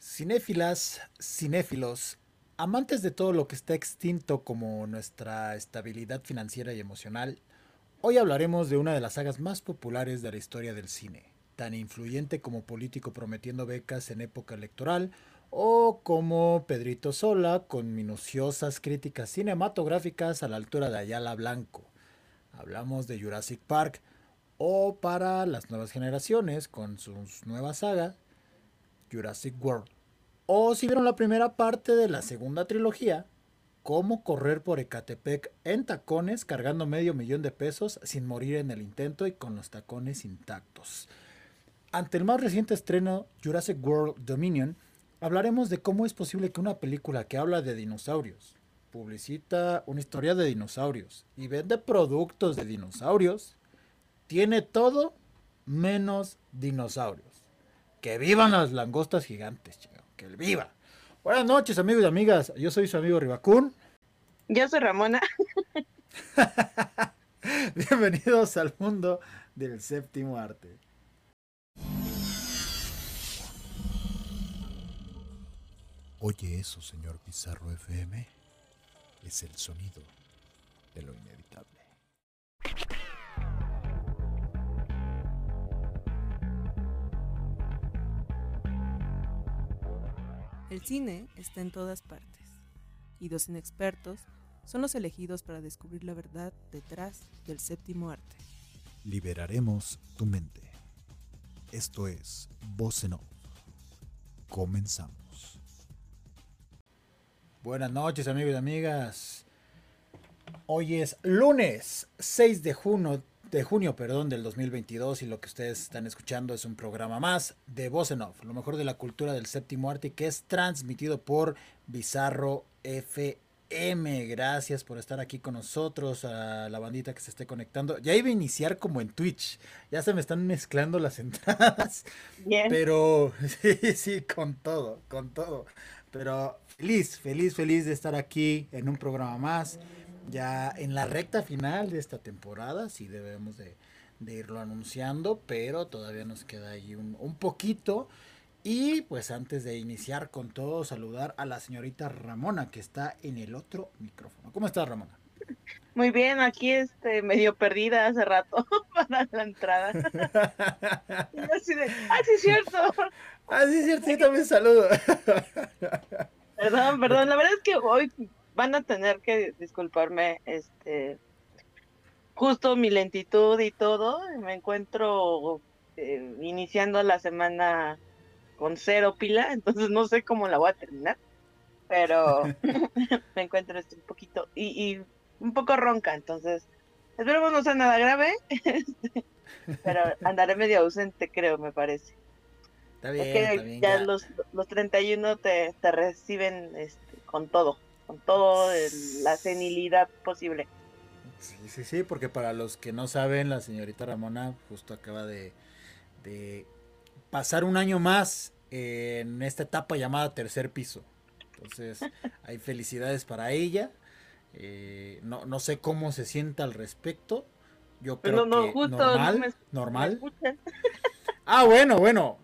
Cinéfilas, cinéfilos, amantes de todo lo que está extinto como nuestra estabilidad financiera y emocional, hoy hablaremos de una de las sagas más populares de la historia del cine, tan influyente como político prometiendo becas en época electoral o como Pedrito Sola con minuciosas críticas cinematográficas a la altura de Ayala Blanco. Hablamos de Jurassic Park o para las nuevas generaciones con su nueva saga Jurassic World. O si vieron la primera parte de la segunda trilogía, cómo correr por Ecatepec en tacones cargando medio millón de pesos sin morir en el intento y con los tacones intactos. Ante el más reciente estreno Jurassic World Dominion, hablaremos de cómo es posible que una película que habla de dinosaurios, publicita una historia de dinosaurios y vende productos de dinosaurios, tiene todo menos dinosaurios. Que vivan las langostas gigantes, chico. Que viva. Buenas noches, amigos y amigas. Yo soy su amigo Ribacún. Yo soy Ramona. Bienvenidos al mundo del séptimo arte. Oye eso, señor Pizarro FM. Es el sonido de lo inevitable. El cine está en todas partes, y dos inexpertos son los elegidos para descubrir la verdad detrás del séptimo arte. Liberaremos tu mente. Esto es Voz en Off. Comenzamos. Buenas noches amigos y amigas. Hoy es lunes 6 de junio, de junio perdón, del 2022 y lo que ustedes están escuchando es un programa más de Voz en Off, lo mejor de la cultura del séptimo arte que es transmitido por Bizarro FM. Gracias por estar aquí con nosotros, a la bandita que se esté conectando. Ya iba a iniciar como en Twitch, ya se me están mezclando las entradas, Bien. pero sí, sí, con todo, con todo. Pero feliz, feliz, feliz de estar aquí en un programa más ya en la recta final de esta temporada, sí debemos de, de irlo anunciando, pero todavía nos queda ahí un, un, poquito. Y pues antes de iniciar con todo, saludar a la señorita Ramona, que está en el otro micrófono. ¿Cómo estás, Ramona? Muy bien, aquí este medio perdida hace rato para la entrada. y así de, ah, sí es cierto. Ah, sí es cierto, sí también saludo. perdón, perdón, la verdad es que hoy van a tener que disculparme, este, justo mi lentitud y todo, me encuentro eh, iniciando la semana con cero pila, entonces no sé cómo la voy a terminar, pero me encuentro este, un poquito y, y, un poco ronca, entonces esperemos no sea nada grave, este, pero andaré medio ausente, creo, me parece. Está bien, es que está bien, ya, ya, Los, los 31 te, te reciben este, con todo con toda la senilidad posible. Sí, sí, sí, porque para los que no saben, la señorita Ramona justo acaba de, de pasar un año más en esta etapa llamada tercer piso. Entonces, hay felicidades para ella. Eh, no, no sé cómo se sienta al respecto. Yo creo no, no, que justo, normal, no me, normal. Me ah, bueno, bueno,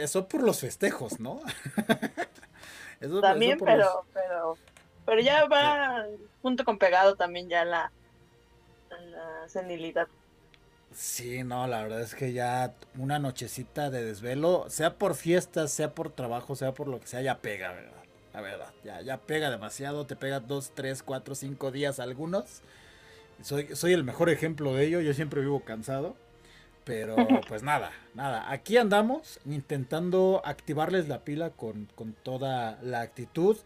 eso por los festejos, ¿no? eso, También, eso pero, los... pero pero ya va junto con pegado también ya la, la senilidad. Sí, no, la verdad es que ya una nochecita de desvelo, sea por fiestas, sea por trabajo, sea por lo que sea, ya pega, ¿verdad? La verdad, ya, ya pega demasiado, te pega dos, tres, cuatro, cinco días algunos. Soy, soy el mejor ejemplo de ello, yo siempre vivo cansado. Pero pues nada, nada. Aquí andamos intentando activarles la pila con, con toda la actitud.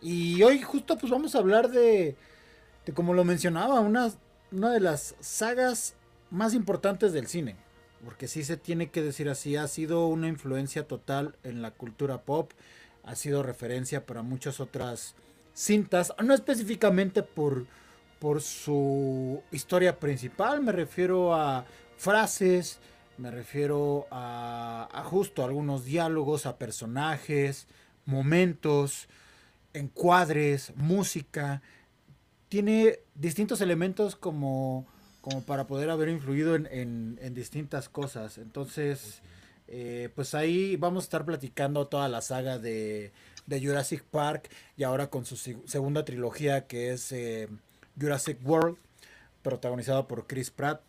Y hoy justo pues vamos a hablar de, como lo mencionaba, una, una de las sagas más importantes del cine. Porque sí se tiene que decir así, ha sido una influencia total en la cultura pop, ha sido referencia para muchas otras cintas, no específicamente por, por su historia principal, me refiero a frases, me refiero a, a justo algunos diálogos, a personajes, momentos, encuadres, música. Tiene distintos elementos como, como para poder haber influido en, en, distintas cosas. Entonces, Eh, pues ahí vamos a estar platicando toda la saga de, Jurassic Park y ahora con su segunda trilogía que es eh, Jurassic World, protagonizada por Chris Pratt.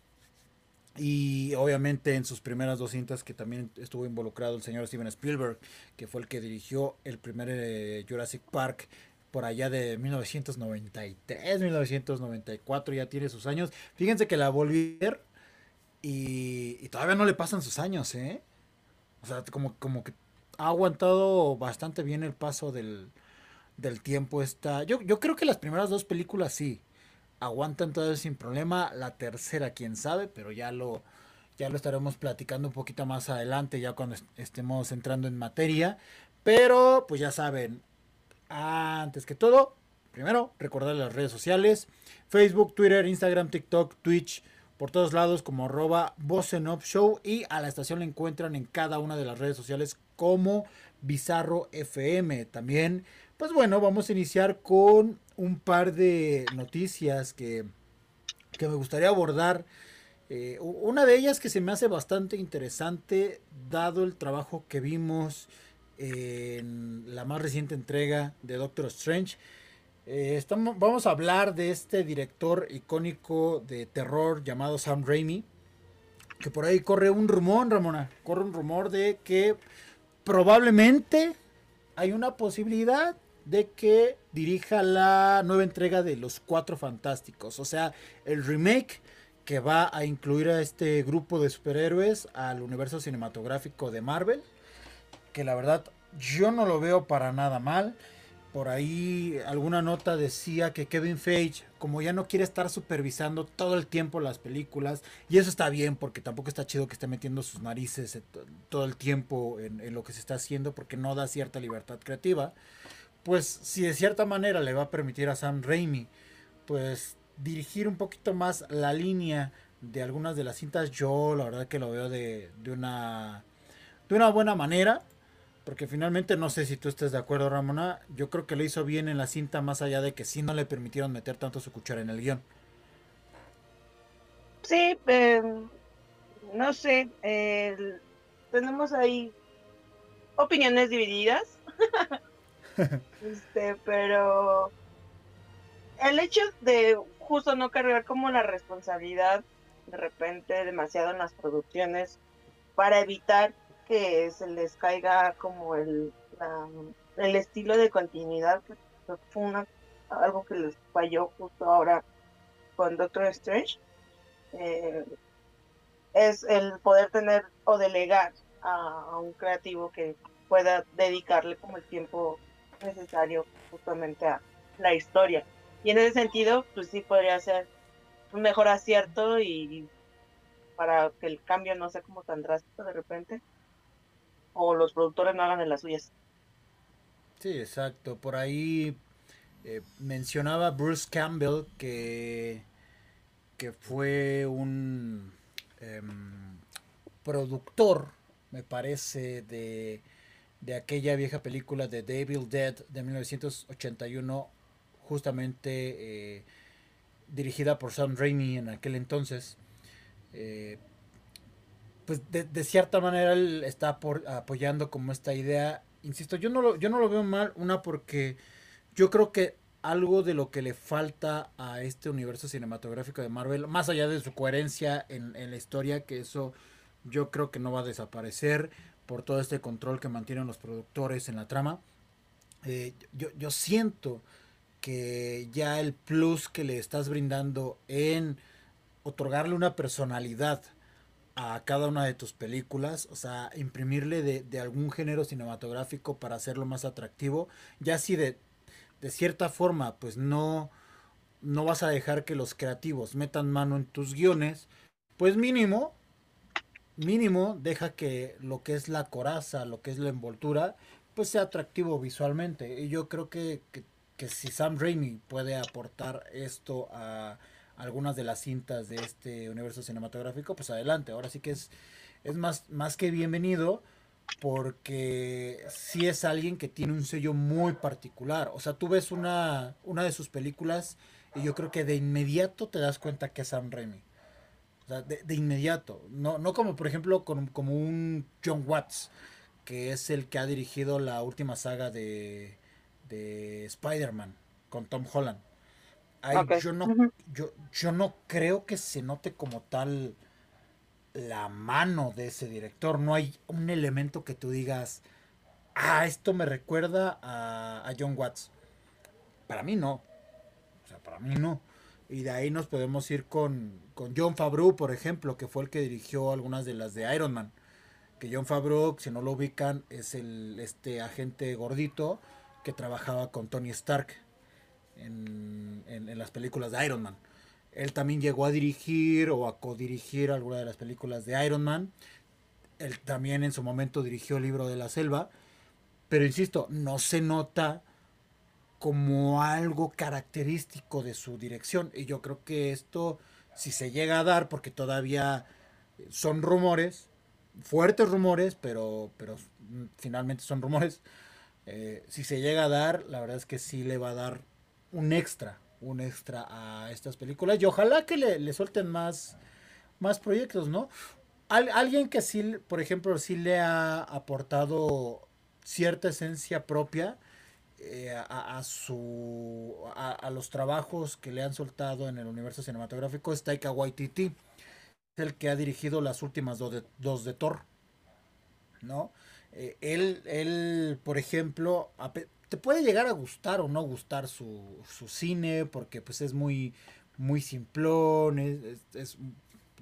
Y obviamente en sus primeras dos cintas que también estuvo involucrado el señor Steven Spielberg, que fue el que dirigió el primer eh, Jurassic Park por allá de 1993, 1994, ya tiene sus años. Fíjense que la volví a ver y, todavía no le pasan sus años, ¿eh? O sea, como, como que ha aguantado bastante bien el paso del, del tiempo. Esta. Yo, yo creo que las primeras dos películas sí aguantan todavía sin problema. La tercera, quién sabe, pero ya lo, ya lo estaremos platicando un poquito más adelante, ya cuando estemos entrando en materia. Pero, pues ya saben, antes que todo, primero, recordar las redes sociales, Facebook, Twitter, Instagram, TikTok, Twitch, por todos lados como arroba Show y a la estación la encuentran en cada una de las redes sociales como Bizarro FM. También, pues bueno, vamos a iniciar con un par de noticias que, que me gustaría abordar. Eh, una de ellas que se me hace bastante interesante, dado el trabajo que vimos en la más reciente entrega de Doctor Strange. Eh, vamos a hablar de este director icónico de terror llamado Sam Raimi. Que por ahí corre un rumor, Ramona. Corre un rumor de que probablemente hay una posibilidad de que dirija la nueva entrega de Los Cuatro Fantásticos. O sea, el remake que va a incluir a este grupo de superhéroes al universo cinematográfico de Marvel que la verdad yo no lo veo para nada mal. Por ahí alguna nota decía que Kevin Feige, como ya no quiere estar supervisando todo el tiempo las películas, y eso está bien porque tampoco está chido que esté metiendo sus narices todo el tiempo en, lo que se está haciendo porque no da cierta libertad creativa, pues si de cierta manera le va a permitir a Sam Raimi, pues dirigir un poquito más la línea de algunas de las cintas, yo la verdad que lo veo de, de una, de una buena manera porque finalmente no sé si tú estés de acuerdo, Ramona. Yo creo que lo hizo bien en la cinta, más allá de que sí no le permitieron meter tanto su cuchara en el guion. Sí, em, no sé. tenemos ahí opiniones divididas. este, pero el hecho de justo no cargar como la responsabilidad de repente demasiado en las producciones para evitar que se les caiga como el, el estilo de continuidad, que fue una, algo que les falló justo ahora con Doctor Strange, eh, es el poder tener o delegar a, un creativo que pueda dedicarle como el tiempo necesario justamente a la historia. Y en ese sentido, pues sí podría ser un mejor acierto y para que el cambio no sea como tan drástico de repente, o los productores no hagan de las suyas. Sí, exacto. Por ahí eh, mencionaba Bruce Campbell que, que fue un em, productor, me parece, de, de aquella vieja película de Devil Dead de 1981, justamente eh, dirigida por Sam Raimi en aquel entonces. Eh, pues de, cierta manera él está apoyando como esta idea. Insisto, yo no, lo, yo no lo veo mal, una porque yo creo que algo de lo que le falta a este universo cinematográfico de Marvel, más allá de su coherencia en, la historia, que eso yo creo que no va a desaparecer por todo este control que mantienen los productores en la trama. Eh, yo, siento que ya el plus que le estás brindando en otorgarle una personalidad a cada una de tus películas, o sea, imprimirle de, algún género cinematográfico para hacerlo más atractivo, ya si de, de cierta forma, pues no, no vas a dejar que los creativos metan mano en tus guiones, pues mínimo, mínimo, deja que lo que es la coraza, lo que es la envoltura, pues sea atractivo visualmente. Y yo creo que, que, si Sam Raimi puede aportar esto a algunas de las cintas de este universo cinematográfico, pues adelante. Ahora sí que es, es más, más que bienvenido porque sí es alguien que tiene un sello muy particular. O sea, tú ves una, una de sus películas y yo creo que de inmediato te das cuenta que es Sam Raimi. O de, inmediato. No, no como por ejemplo como un John Watts, que es el que ha dirigido la última saga de, de Spider-Man con Tom Holland. yo, no, yo, yo no creo que se note como tal la mano de ese director. No hay un elemento que tú digas, ah, esto me recuerda a, a John Watts. Para mí no. O sea, para mí no. Y de ahí nos podemos ir con, con John Favreau, por ejemplo, que fue el que dirigió algunas de las de Iron Man. Que John Favreau, si no lo ubican, es el este agente gordito que trabajaba con Tony Stark en, en, las películas de Iron Man. Él también llegó a dirigir o a codirigir algunas de las películas de Iron Man. Él también en su momento dirigió el libro de la selva. Pero insisto, no se nota como algo característico de su dirección. Y yo creo que esto, si se llega a dar, porque todavía son rumores, fuertes rumores, pero, pero finalmente son rumores, eh, si se llega a dar, la verdad es que sí le va a dar un extra, un extra a estas películas. Y ojalá que le, le suelten más, más proyectos, ¿no? alguien que sí, por ejemplo, sí le ha aportado cierta esencia propia eh, a, su a, los trabajos que le han soltado en el universo cinematográfico es Taika Waititi. Es el que ha dirigido las últimas dos de, dos de Thor no eh, él él por ejemplo te puede llegar a gustar o no gustar su, su cine porque pues es muy muy simplón es,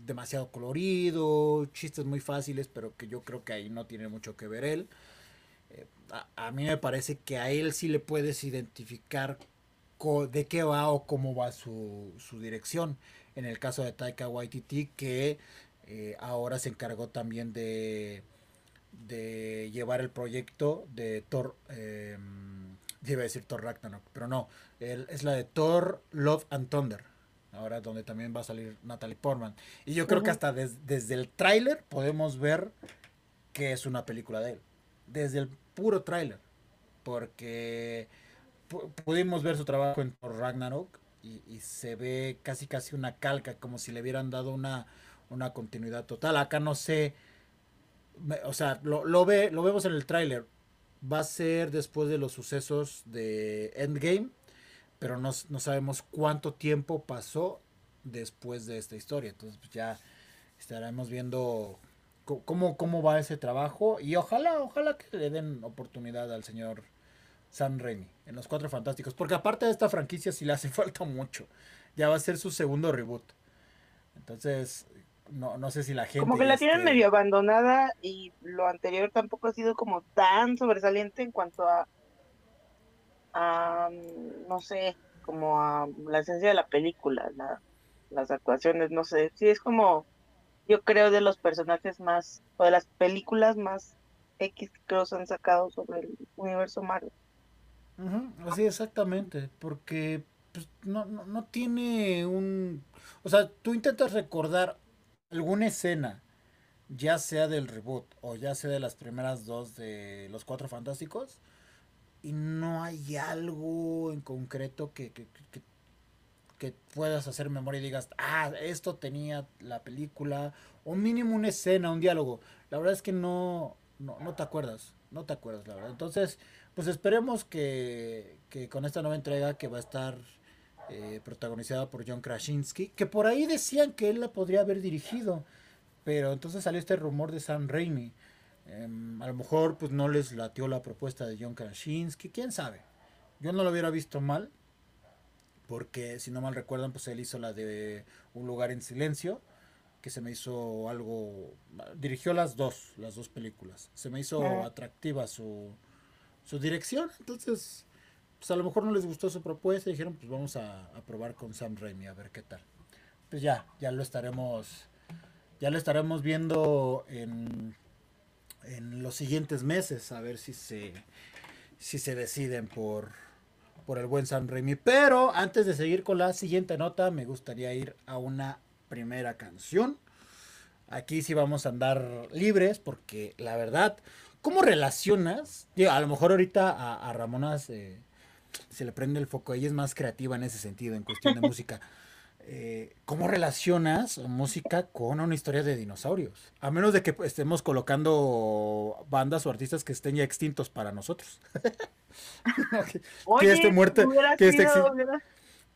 demasiado colorido chistes muy fáciles pero que yo creo que ahí no tiene mucho que ver él a, mí me parece que a él sí le puedes identificar de qué va o cómo va su, dirección. En el caso de Taika Waititi, que eh, ahora se encargó también de, de llevar el proyecto de Thor, eh, iba a decir Thor Ragnarok, pero no, es la de Thor, Love and Thunder. Ahora donde también va a salir Natalie Portman. Y yo creo que hasta desde el tráiler podemos ver que es una película de él. Desde el puro tráiler. Porque pudimos ver su trabajo en Ragnarok y, se ve casi casi una calca, como si le hubieran dado una, una continuidad total. Acá no sé, o sea, lo, ve, lo vemos en el tráiler. Va a ser después de los sucesos de Endgame, pero no, no sabemos cuánto tiempo pasó después de esta historia. Entonces pues, ya estaremos viendo cómo, cómo va ese trabajo y ojalá, ojalá que le den oportunidad al señor Sam Raimi en Los Cuatro Fantásticos, porque aparte de esta franquicia sí le hace falta mucho. Ya va a ser su segundo reboot. Entonces, no, no sé si la gente... Como que la tienen medio abandonada y lo anterior tampoco ha sido como tan sobresaliente en cuanto a, a no sé, como a la esencia de la película, las actuaciones, no sé, sí es como yo creo, de los personajes más, o de las películas más X que los han sacado sobre el universo Marvel. así exactamente, porque pues, no, no, no tiene un... O sea, tú intentas recordar alguna escena, ya sea del reboot o ya sea de las primeras dos de Los Cuatro Fantásticos, y no hay algo en concreto que, que, que, que puedas hacer memoria y digas, ah, esto tenía la película, o mínimo una escena, un diálogo. La verdad es que no, no, no te acuerdas, no te acuerdas, la verdad. Entonces, pues esperemos que, que con esta nueva entrega que va a estar eh, protagonizada por John Krasinski, que por ahí decían que él la podría haber dirigido, pero entonces salió este rumor de Sam Raimi. Em, a lo mejor pues no les latió la propuesta de John Krasinski, quién sabe. Yo no lo hubiera visto mal, porque si no mal recuerdan, pues él hizo la de Un lugar en silencio, que se me hizo algo, dirigió las dos, las dos películas, se me hizo atractiva su, su dirección, entonces, pues a lo mejor no les gustó su propuesta y dijeron, pues vamos a, a probar con Sam Raimi a ver qué tal. Pues ya, ya lo estaremos, ya lo estaremos viendo en, en los siguientes meses, a ver si se, si se deciden por por el buen Sam Raimi. Pero antes de seguir con la siguiente nota, me gustaría ir a una primera canción. Aquí sí vamos a andar libres porque la verdad, ¿cómo relacionas? a lo mejor ahorita a, Ramona se, le prende el foco, ella es más creativa en ese sentido, en cuestión de música. Eh, ¿cómo relacionas música con una historia de dinosaurios? A menos de que estemos colocando bandas o artistas que estén ya extintos para nosotros. Oye, que esté muerto. Que esté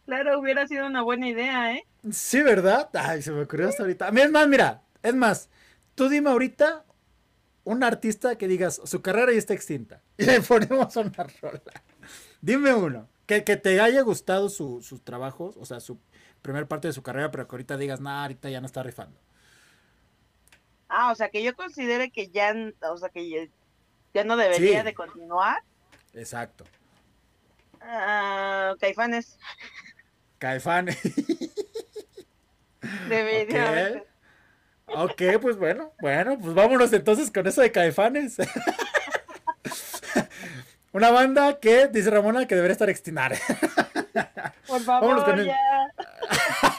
claro, hubiera sido una buena idea, ¿eh? Sí, ¿verdad? Ay, se me ocurrió hasta ahorita. Es más, mira, es más, tú dime ahorita un artista que digas, su carrera ya está extinta. Y le ponemos una rola. Dime uno. Que, que te haya gustado su, sus trabajos, o sea, su primer parte de su carrera, pero que ahorita digas, nah, ahorita ya no está rifando. Ah, o sea, que yo considere que ya, o sea, que ya, no debería de continuar. Exacto. Uh, caifanes. Caifanes. Debería. ok, pues bueno, bueno, pues vámonos entonces con eso de Caifanes. Una banda que, dice Ramona, que debería estar extinta. Por favor, ya.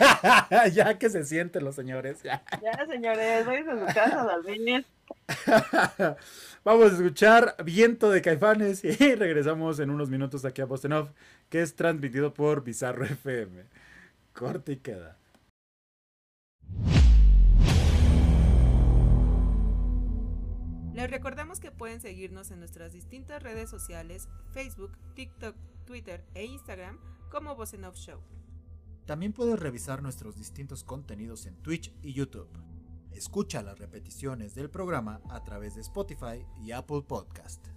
ya que se sienten los señores. Ya, ya señores, voy a su casa a dormir. Vamos a escuchar Viento de Caifanes y regresamos en unos minutos aquí a Bostenov, que es transmitido por Bizarro FM. Corte y queda. Les recordamos que pueden seguirnos en nuestras distintas redes sociales, Facebook, TikTok, Twitter e Instagram como Bosenov Show. También puedes revisar nuestros distintos contenidos en Twitch y YouTube. Escucha las repeticiones del programa a través de Spotify y Apple Podcast.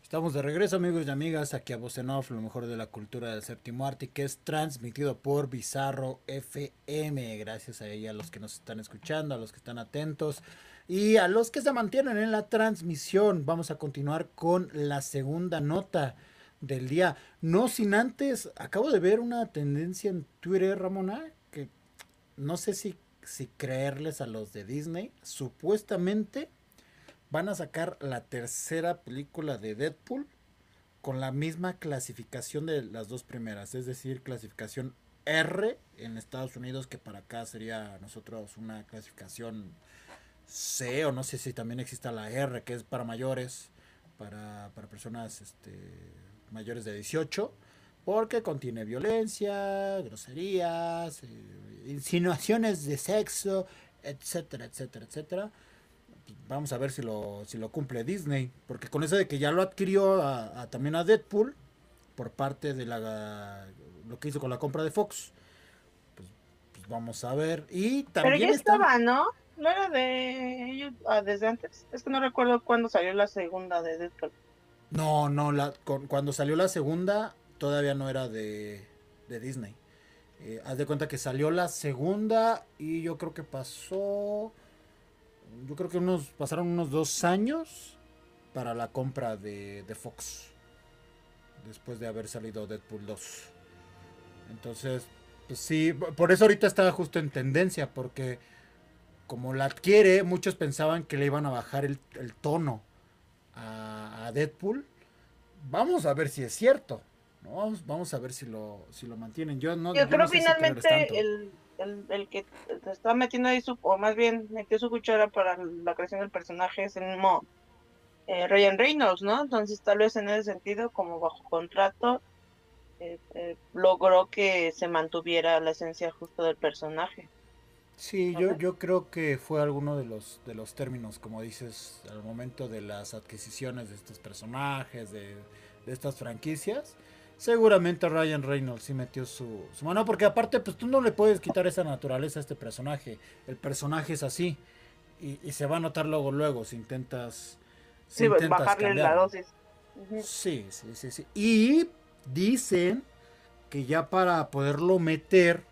Estamos de regreso amigos y amigas aquí a Off, lo mejor de la cultura del séptimo arte, que es transmitido por Bizarro FM. Gracias a ella, a los que nos están escuchando, a los que están atentos y a los que se mantienen en la transmisión. Vamos a continuar con la segunda nota del día. No sin antes, acabo de ver una tendencia en Twitter, Ramona, que no sé si, si creerles a los de Disney. Supuestamente van a sacar la tercera película de Deadpool con la misma clasificación de las dos primeras, es decir, clasificación R en Estados Unidos, que para acá sería nosotros una clasificación C, o no sé si también exista la R, que es para mayores, para, personas este, mayores de 18, porque contiene violencia, groserías, eh, insinuaciones de sexo, etcétera, etcétera, etcétera vamos a ver si lo, si lo cumple Disney. Porque con eso de que ya lo adquirió a, también a Deadpool por parte de la lo que hizo con la compra de Fox. Pues, pues vamos a ver. Y también. Pero ya estaba, ¿no? No era de ellos ah, desde antes. Es que no recuerdo cuándo salió la segunda de Deadpool. No, no, la, cuando salió la segunda todavía no era de, de Disney. Eh, haz de cuenta que salió la segunda y yo creo que pasó yo creo que unos pasaron unos dos años para la compra de, de Fox. Después de haber salido Deadpool 2. Entonces, pues sí, por eso ahorita está justo en tendencia, porque como la adquiere, muchos pensaban que le iban a bajar el, tono a, Deadpool. Vamos a ver si es cierto. ¿no? Vamos, a ver si lo, si lo mantienen. Yo no Yo creo finalmente el, el, que está metiendo ahí su, o más bien metió su cuchara para la creación del personaje es el mismo eh, Ryan Reynolds, ¿no? Entonces tal vez en ese sentido, como bajo contrato, eh, eh, logró que se mantuviera la esencia justo del personaje. Sí, yo, yo creo que fue alguno de los, de los términos, como dices, al momento de las adquisiciones de estos personajes, de, de estas franquicias seguramente Ryan Reynolds sí metió su, mano, porque aparte, pues tú no le puedes quitar esa naturaleza a este personaje. El personaje es así. Y, se va a notar luego, luego, si intentas. sí, bajarle la dosis. Sí, sí, sí, sí. Y dicen que ya para poderlo meter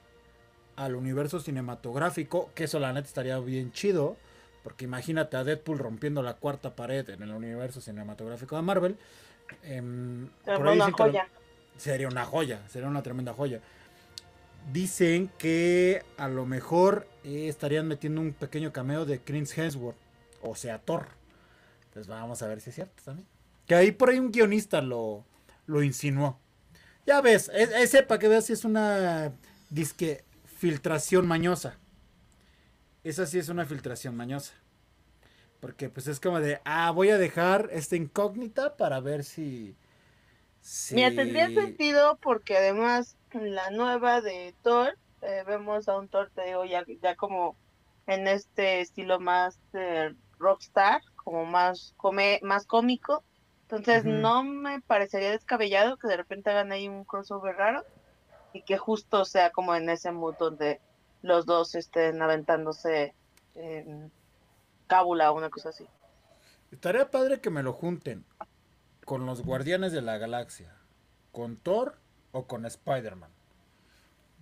al universo cinematográfico, que eso la neta estaría bien chido, porque imagínate a Deadpool rompiendo la cuarta pared en el universo cinematográfico de Marvel. Eh, por ahí una joya sería una joya, sería una tremenda joya. Dicen que a lo mejor eh, estarían metiendo un pequeño cameo de Chris Hemsworth, o sea, Thor. Entonces vamos a ver si es cierto también. Que ahí por ahí un guionista lo, lo insinuó. Ya ves, ese para que veas si es una disque filtración mañosa. Esa sí es una filtración mañosa. Porque pues es como de, ah, voy a dejar esta incógnita para ver si, Mira, tendría sentido porque además la nueva de Thor, eh, vemos a un Thor, te digo, ya, ya como en este estilo más rockstar, como más, come, más cómico. Entonces no me parecería descabellado que de repente hagan ahí un crossover raro y que justo sea como en ese mood donde los dos estén aventándose en cábula o una cosa así. Estaría padre que me lo junten con los Guardianes de la Galaxia, con Thor o con Spider-Man.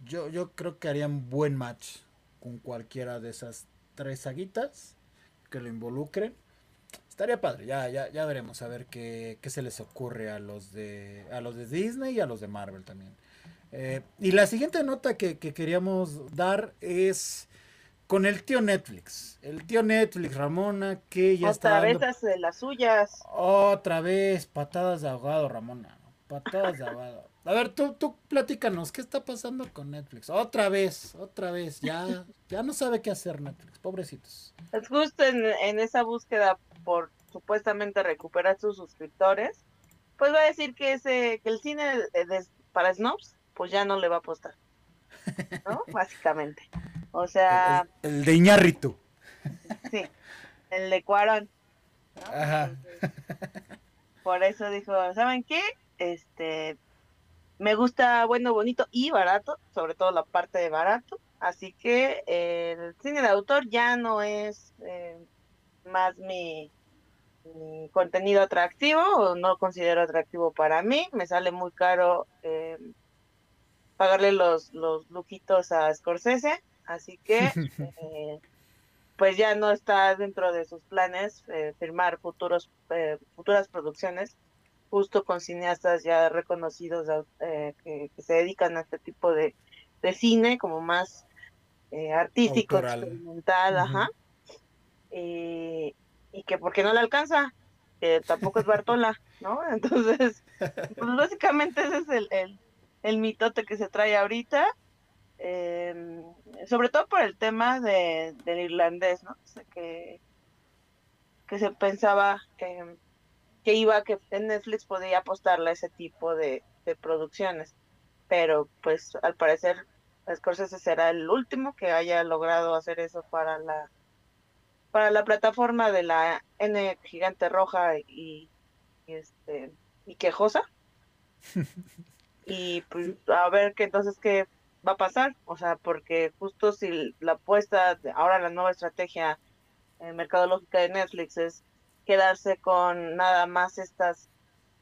Yo, yo creo que harían buen match con cualquiera de esas tres saguitas que lo involucren. Estaría padre, ya, ya, ya veremos a ver qué, qué se les ocurre a los de a los de Disney y a los de Marvel también. Eh, y la siguiente nota que, queríamos dar es con el tío Netflix. El tío Netflix, Ramona, que ya está. Otra vez hace las suyas. Otra vez, patadas de ahogado, Ramona. Patadas de ahogado. A ver, tú, tú platícanos, ¿qué está pasando con Netflix? Otra vez, otra vez, ya, ya no sabe qué hacer Netflix, pobrecitos. Es justo en, esa búsqueda por supuestamente recuperar sus suscriptores, pues va a decir que ese, que el cine para snobs pues ya no le va a apostar. ¿No? Básicamente. O sea. El, de Iñárritu. Sí, el de Cuarón. Ajá. por eso dijo, ¿saben qué? Este, me gusta bueno, bonito y barato, sobre todo la parte de barato. Así que el cine de autor ya no es eh, más mi, mi, contenido atractivo, o no considero atractivo para mí. Me sale muy caro eh, pagarle los, los lujitos a Scorsese, así que eh, pues ya no está dentro de sus planes eh, firmar futuros eh, futuras producciones justo con cineastas ya reconocidos que, se dedican a este tipo de, cine como más artístico, experimental, ajá, y que porque no le alcanza, que tampoco es Bartola, ¿no? Entonces, pues básicamente ese es el el mitote que se trae ahorita, em, sobre todo por el tema de, del irlandés, ¿no? que, que se pensaba que, que iba, que en Netflix podía apostarle a ese tipo de, producciones, pero pues al parecer Scorsese será el último que haya logrado hacer eso para la para la plataforma de la N gigante roja y, y este y quejosa y pues a ver qué entonces qué va a pasar, o sea, porque justo si la apuesta, ahora la nueva estrategia eh, mercadológica de Netflix es quedarse con nada más estas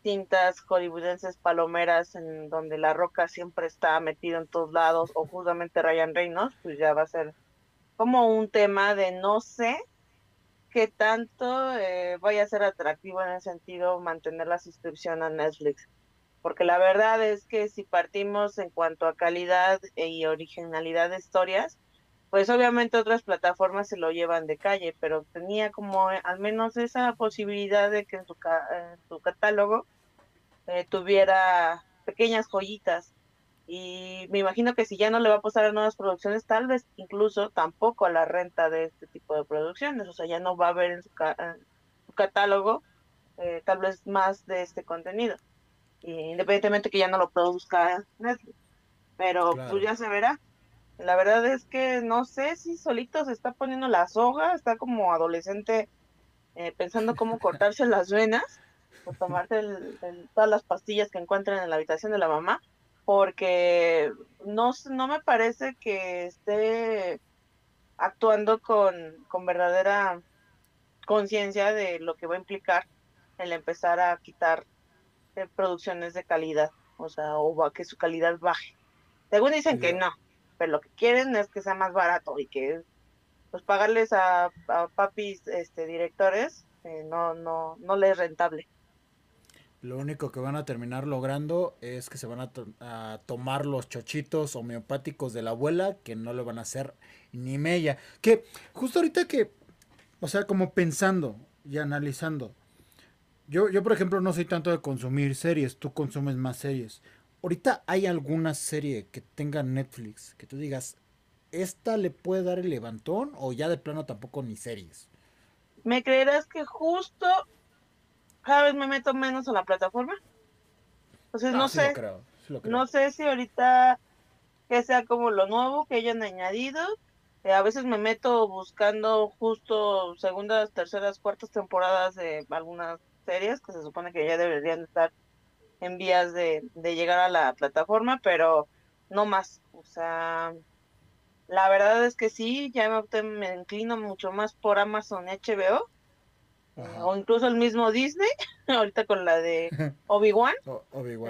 cintas hollywoodenses palomeras en donde la roca siempre está metido en todos lados o justamente Ryan Reynolds, pues ya va a ser como un tema de no sé qué tanto eh, vaya a ser atractivo en el sentido mantener la suscripción a Netflix porque la verdad es que si partimos en cuanto a calidad y originalidad de historias, pues obviamente otras plataformas se lo llevan de calle, pero tenía como eh, al menos esa posibilidad de que en su, catálogo eh, tuviera pequeñas joyitas. Y me imagino que si ya no le va a pasar a nuevas producciones, tal vez incluso tampoco a la renta de este tipo de producciones, o sea, ya no va a haber en su, catálogo eh, tal vez más de este contenido independientemente que ya no lo produzca Netflix. Pero pues ya se verá. La verdad es que no sé si solito se está poniendo la soga, está como adolescente eh, pensando cómo cortarse las venas o tomarse todas las pastillas que encuentran en la habitación de la mamá, porque no, no me parece que esté actuando con, con verdadera conciencia de lo que va a implicar el empezar a quitar producciones de calidad, o sea, o que su calidad baje. Según dicen que no, pero lo que quieren es que sea más barato y que pues pagarles a, papis este directores eh, no no no les es rentable. Lo único que van a terminar logrando es que se van a, a, tomar los chochitos homeopáticos de la abuela, que no le van a hacer ni mella. Que justo ahorita que, o sea, como pensando y analizando, yo, yo, por ejemplo, no soy tanto de consumir series, tú consumes más series. Ahorita hay alguna serie que tenga Netflix que tú digas, ¿esta le puede dar el levantón o ya de plano tampoco ni series? ¿Me creerás que justo cada vez me meto menos a la plataforma? Entonces no sé, no sé si ahorita que sea como lo nuevo que hayan añadido. Eh, a veces me meto buscando justo segundas, terceras, cuartas temporadas de algunas series que se supone que ya deberían estar en vías de, llegar a la plataforma, pero no más. O sea, la verdad es que sí, ya me, me inclino mucho más por Amazon HBO o incluso el mismo Disney, ahorita con la de Obi-Wan,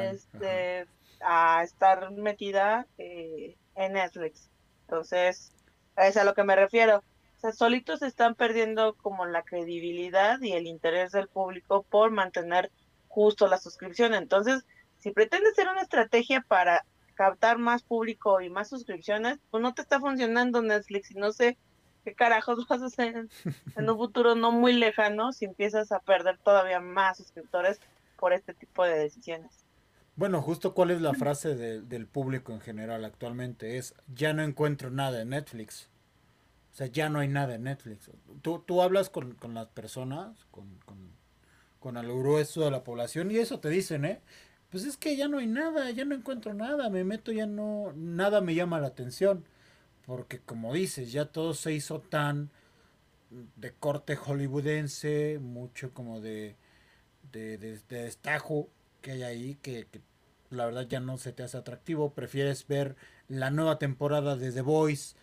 este, a estar metida eh, en Netflix. Entonces, es a lo que me refiero. O sea, solitos están perdiendo como la credibilidad y el interés del público por mantener justo la suscripción. Entonces, si pretendes hacer una estrategia para captar más público y más suscripciones, pues no te está funcionando Netflix y no sé ¿qué carajos vas a hacer en, un futuro no muy lejano si empiezas a perder todavía más suscriptores por este tipo de decisiones? Bueno, justo cuál es la frase del público en general actualmente es, ya no encuentro nada en Netflix. O sea, ya no hay nada en Netflix. Tú, tú hablas con, con las personas, con, con, con el grueso de la población y eso te dicen, ¿eh? Pues es que ya no hay nada, ya no encuentro nada, me meto, ya no, nada me llama la atención porque como dices, ya todo se hizo tan de corte hollywoodense, mucho como de, de, destajo que hay ahí, que, la verdad ya no se te hace atractivo, prefieres ver la nueva temporada de The Voice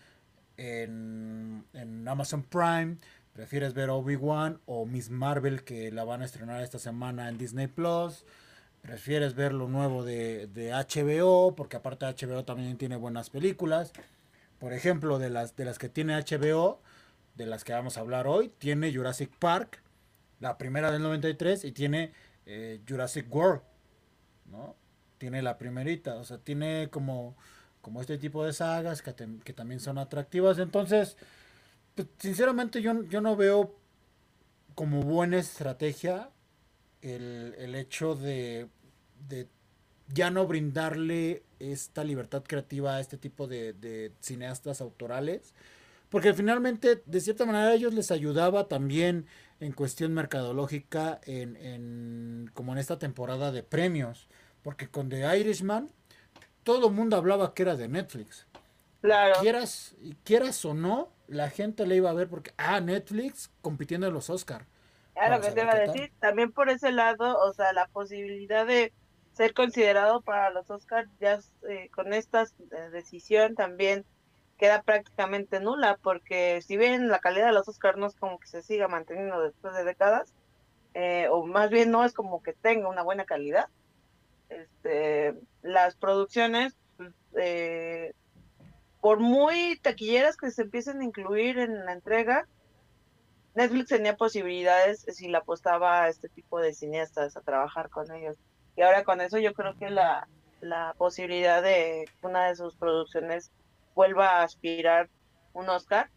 en, en Amazon Prime, prefieres ver Obi-Wan o Miss Marvel que la van a estrenar esta semana en Disney Plus, prefieres ver lo nuevo de, de HBO, porque aparte HBO también tiene buenas películas. Por ejemplo, de las, de las que tiene HBO, de las que vamos a hablar hoy, tiene Jurassic Park, la primera del 93, y tiene eh, Jurassic World, ¿no? Tiene la primerita, o sea, tiene como, como este tipo de sagas que, también son atractivas. Entonces, pues, sinceramente yo, yo no veo como buena estrategia el, el hecho de, de ya no brindarle esta libertad creativa a este tipo de, cineastas autorales. Porque finalmente, de cierta manera, a ellos les ayudaba también en cuestión mercadológica, en, como en esta temporada de premios. Porque con The Irishman, todo el mundo hablaba que era de Netflix. Claro. Quieras, quieras o no, la gente le iba a ver porque, ah, Netflix compitiendo en los Oscar. Claro, que te iba a decir. También por ese lado, o sea, la posibilidad de ser considerado para los Oscars, ya eh, con esta eh, decisión también queda prácticamente nula, porque si bien la calidad de los Oscars no es como que se siga manteniendo después de décadas, eh, o más bien no es como que tenga una buena calidad, este, las producciones, pues, por muy taquilleras que se empiecen a incluir en la entrega, Netflix tenía posibilidades si le apostaba a este tipo de cineastas a trabajar con ellos. Y ahora con eso yo creo que la, posibilidad de una de sus producciones vuelva a aspirar un Oscar,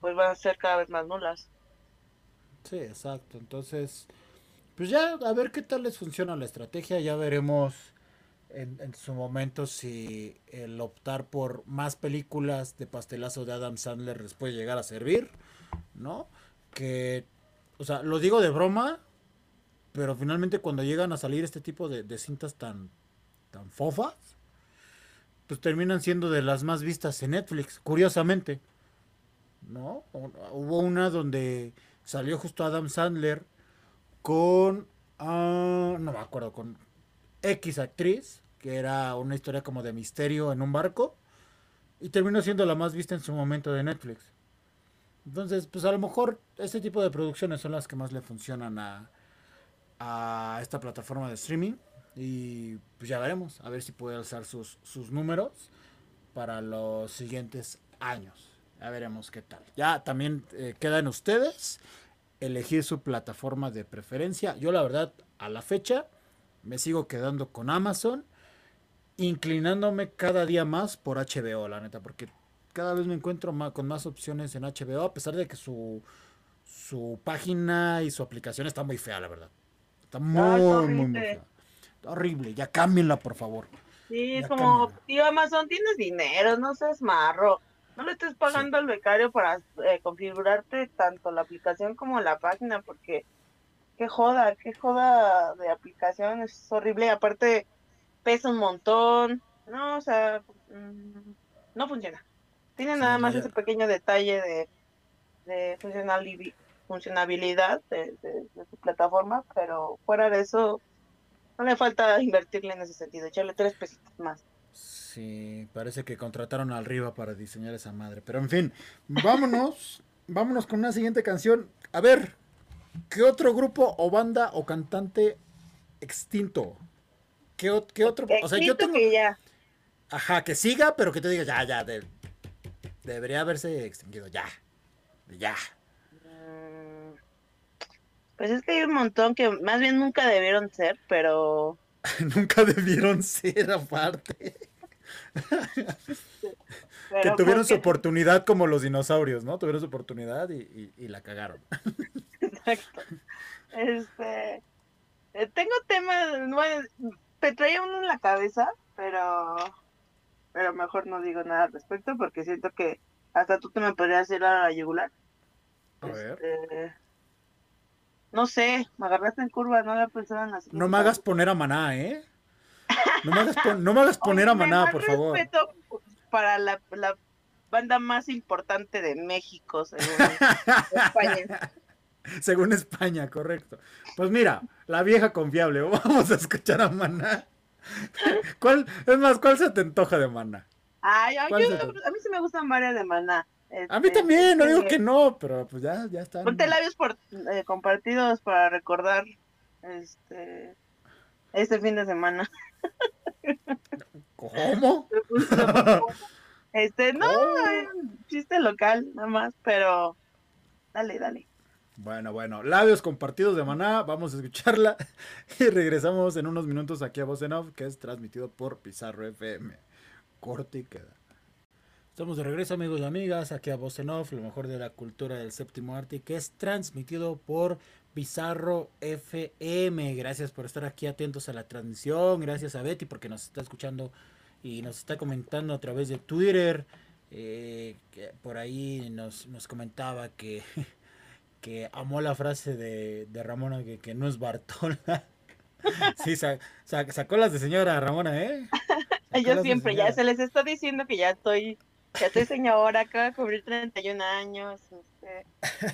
pues van a ser cada vez más nulas. Sí, exacto. Entonces, pues ya a ver qué tal les funciona la estrategia. Ya veremos en, en, su momento si el optar por más películas de pastelazo de Adam Sandler les puede llegar a servir, ¿no? Que, o sea, lo digo de broma, pero finalmente cuando llegan a salir este tipo de, cintas tan, tan fofas, pues terminan siendo de las más vistas en Netflix, curiosamente. ¿No? Hubo una donde salió justo Adam Sandler con, ah, no me acuerdo, con X actriz, que era una historia como de misterio en un barco, y terminó siendo la más vista en su momento de Netflix. Entonces, pues a lo mejor este tipo de producciones son las que más le funcionan a, a esta plataforma de streaming y pues ya veremos, a ver si puede alzar sus, sus números para los siguientes años. Ya veremos qué tal. Ya también eh, quedan ustedes elegir su plataforma de preferencia. Yo la verdad, a la fecha, me sigo quedando con Amazon, inclinándome cada día más por HBO, la neta, porque cada vez me encuentro más, con más opciones en HBO, a pesar de que su, su página y su aplicación está muy fea, la verdad. Está muy, muy, muy horrible. Ya cámbienla, por favor. Sí, es como, tío Amazon, tienes dinero, no seas marro. No le estés pagando al becario para eh, configurarte tanto la aplicación como la página, porque qué joda, qué joda de aplicación, es horrible. Aparte, pesa un montón. No, o sea, mm, no funciona. Tiene nada más ese pequeño detalle de, de funcionalidad de, su plataforma, pero fuera de eso, no le falta invertirle en ese sentido, echarle tres pesitos más. Sí, parece que contrataron al Riva para diseñar esa madre. Pero en fin, vámonos, vámonos con una siguiente canción. A ver, ¿qué otro grupo o banda o cantante extinto? ¿Qué, otro? O sea, yo tengo... que ya. Ajá, que siga, pero que te diga, ya, ya, debería haberse extinguido, ya, ya. Mm, pues es que hay un montón que más bien nunca debieron ser, pero... nunca debieron ser aparte. que tuvieron su oportunidad como los dinosaurios, ¿no? Tuvieron su oportunidad y, y la cagaron. Exacto. Este... Eh, tengo temas, bueno, me traía uno en la cabeza, pero pero mejor no digo nada al respecto porque siento que hasta tú te me podrías ir a la yugular. A ver. Este, no sé, me agarraste en curva, no había pensado en No me hagas poner a maná, ¿eh? No me hagas, no me hagas poner a maná, por favor. respeto para la, la banda más importante de México, según España. Según España, correcto. Pues mira, la vieja confiable. Vamos a escuchar a Maná. ¿Cuál, es más, cuál se te antoja de Maná? Ay, a mí sí me gustan varias de Maná. A mí este, también, no digo que no, pero pues ya, ya están. Ponte labios por, eh, compartidos para recordar este este fin de semana. ¿Cómo? Este, no, chiste local, nada más, pero dale, dale. Bueno, bueno, labios compartidos de Maná, vamos a escucharla y regresamos en unos minutos aquí a Voz en Off, que es transmitido por Pizarro FM. Corte y queda. Estamos de regreso, amigos y amigas, aquí a Voz en Off, lo mejor de la cultura del séptimo arte, que es transmitido por Pizarro FM. Gracias por estar aquí atentos a la transmisión, gracias a Betty porque nos está escuchando y nos está comentando a través de Twitter. Eh, que por ahí nos, nos comentaba que que amó la frase de, de Ramona que, que, no es Bartola. sí, sacó las de señora Ramona, ¿eh? Yo siempre, ya se les está diciendo que ya estoy, ya estoy señora, acabo de cubrir 31 años. Este,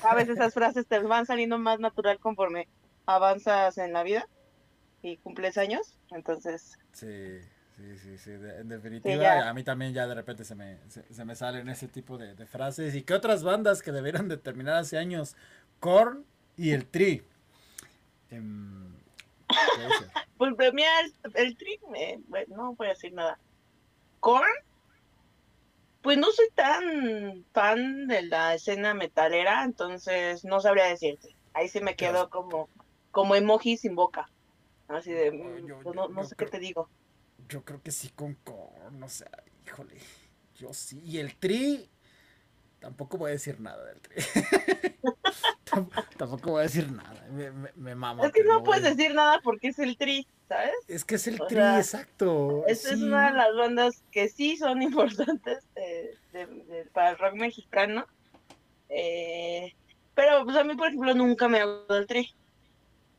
a veces esas frases te van saliendo más natural conforme avanzas en la vida y cumples años, entonces... Sí. Sí, sí, sí, en definitiva, a mí también ya de repente se me, se, me salen ese tipo de, de, frases. ¿Y qué otras bandas que deberían de terminar hace años Korn y el Tri. Em, pues premiar el Tri, no voy a decir nada. Korn, pues no soy tan fan de la escena metalera, entonces no sabría decirte. Ahí sí me quedo como, como emoji sin boca. Así de, mm, pues no, sé qué te digo. Yo creo que sí con Korn, o sea, híjole, yo sí. Y el Tri, tampoco voy a decir nada del Tri. Tampoco voy a decir nada. Me, me, mama. Es que no puedes decir nada porque es el tri, ¿sabes? Es que es el tri, exacto. Es, es una de las bandas que sí son importantes para el rock mexicano. Eh, pero pues a mí, por ejemplo, nunca me ha gustado el tri.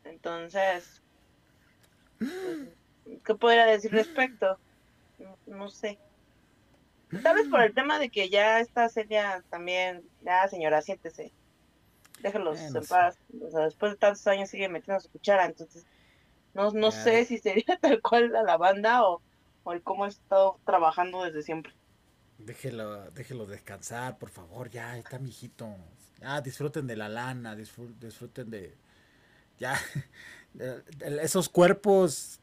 Entonces, pues, ¿qué podría decir respecto? No, sé. Tal vez por el tema de que ya esta serie también, ya señora, siéntese déjalos en paz. O sea, después de tantos años sigue metiendo su cuchara, entonces no, no sé si sería tal cual la, la banda o, o el cómo ha estado trabajando desde siempre. Déjelo, déjelo descansar, por favor, ya, está mijito. Ya, disfruten de la lana, disfruten de. Ya, esos cuerpos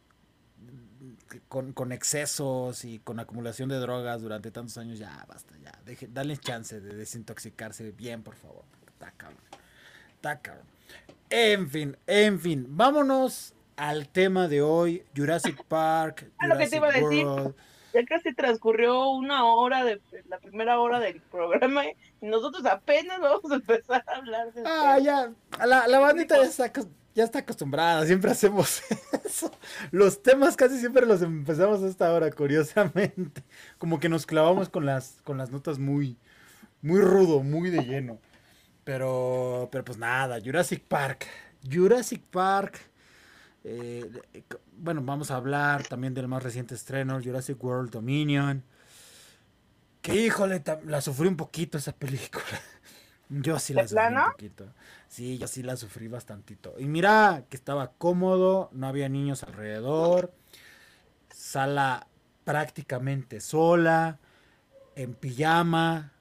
con, con, excesos y con acumulación de drogas durante tantos años, ya basta, ya. Deje, dale chance de desintoxicarse bien, por favor. Está cabrón. En fin, en fin, vámonos al tema de hoy, Jurassic Park. Ah, lo que te iba a decir. Ya casi transcurrió una hora de la primera hora del programa y nosotros apenas vamos a empezar a hablar de Ah, ya, la, la bandita ya está, ya está acostumbrada, siempre hacemos eso. Los temas casi siempre los empezamos a esta hora, curiosamente. Como que nos clavamos con las, con las notas muy, muy rudo, muy de lleno. Pero, pero pues nada, Jurassic Park. Jurassic Park. Eh, bueno, vamos a hablar también del más reciente estreno, Jurassic World Dominion. Que híjole, la sufrí un poquito esa película. Yo sí la sufrí un poquito. Sí, yo sí la sufrí bastantito. Y mira que estaba cómodo, no había niños alrededor, sala prácticamente sola, en pijama,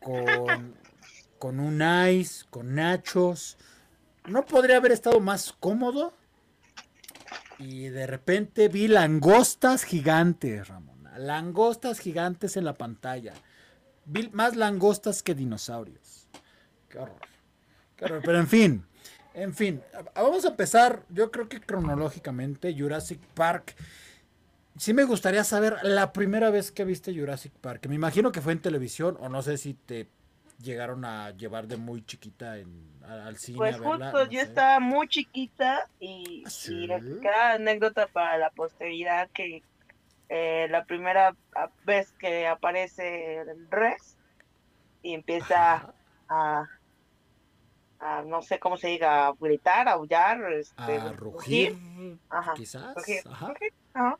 con, con un ice, con nachos. No podría haber estado más cómodo. Y de repente vi langostas gigantes, Ramón. Langostas gigantes en la pantalla. Vi más langostas que dinosaurios. Qué horror. Qué horror. Pero en fin. En fin. Vamos a empezar, yo creo que cronológicamente, Jurassic Park. Sí me gustaría saber la primera vez que viste Jurassic Park. Me imagino que fue en televisión o no sé si te llegaron a llevar de muy chiquita en, al cine? Pues justo, yo estaba muy chiquita y, ¿Ah, anécdota para la posteridad que eh, la primera vez que aparece el Rex y empieza a, a, no sé cómo se diga, a gritar, a aullar, este, a rugir, quizás. Ajá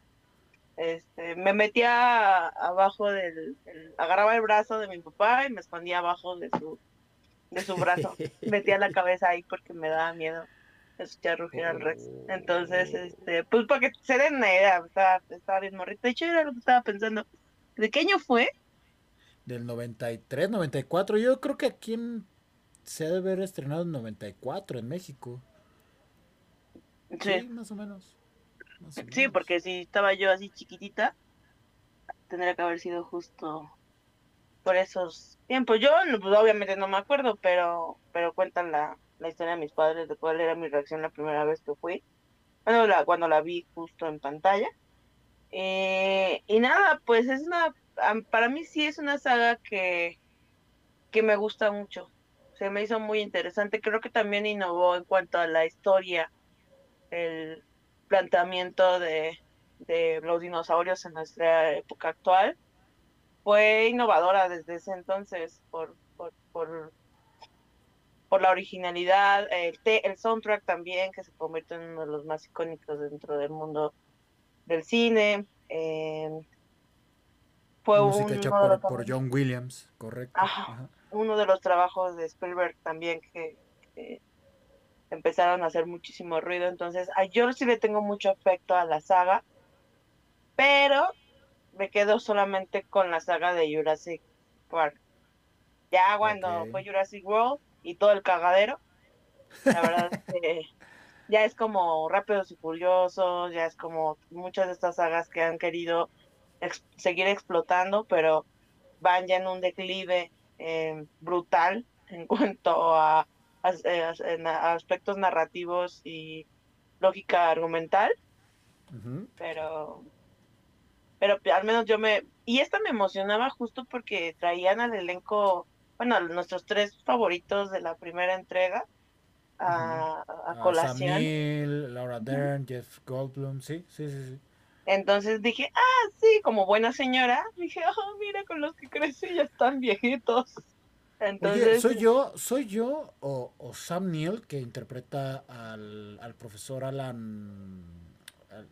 este, me metía abajo del, agarraba el brazo de mi papá y me escondía abajo de su, de su brazo, metía la cabeza ahí porque me daba miedo escuchar rugir al Rex. Entonces, oh. este, pues para que se den una idea, estaba, estaba bien morrito. De hecho, era lo que estaba pensando. ¿De qué año fue? Del 93, 94. Yo creo que aquí en, se ha de haber estrenado en 94 en México. sí más o menos. Sí, porque si estaba yo así chiquitita, tendría que haber sido justo por esos tiempos. Yo, pues, obviamente no me acuerdo, pero pero cuentan la, historia de mis padres de cuál era mi reacción la primera vez que fui. Bueno, la, cuando la vi justo en pantalla. Eh, y nada, pues es una, para mí sí es una saga que, que me gusta mucho. Se me hizo muy interesante. Creo que también innovó en cuanto a la historia. El, planteamiento de, los dinosaurios en nuestra época actual fue innovadora desde ese entonces por, por, por, la originalidad, el, el soundtrack también, que se convirtió en uno de los más icónicos dentro del mundo del cine. Eh, fue Música hecha por, John Williams, correcto. Uno de los trabajos de Spielberg también que empezaron a hacer muchísimo ruido. Entonces, a yo sí le tengo mucho afecto a la saga, pero me quedo solamente con la saga de Jurassic Park. Ya cuando fue Jurassic World y todo el cagadero, la verdad es que ya es como Rápidos y Furiosos, ya es como muchas de estas sagas que han querido seguir explotando, pero van ya en un declive eh, brutal en cuanto a aspectos narrativos y lógica argumental. Pero pero al menos yo me y esta me emocionaba justo porque traían al elenco, bueno, nuestros tres favoritos de la primera entrega a, a colación. Sam Laura Dern, Jeff Goldblum, sí, sí, sí, sí. Entonces dije, ah, sí, como buena señora, dije, oh, mira, con los que crecí ya están viejitos. Entonces, ¿soy yo, soy yo o, Sam Neill que interpreta al, profesor Alan...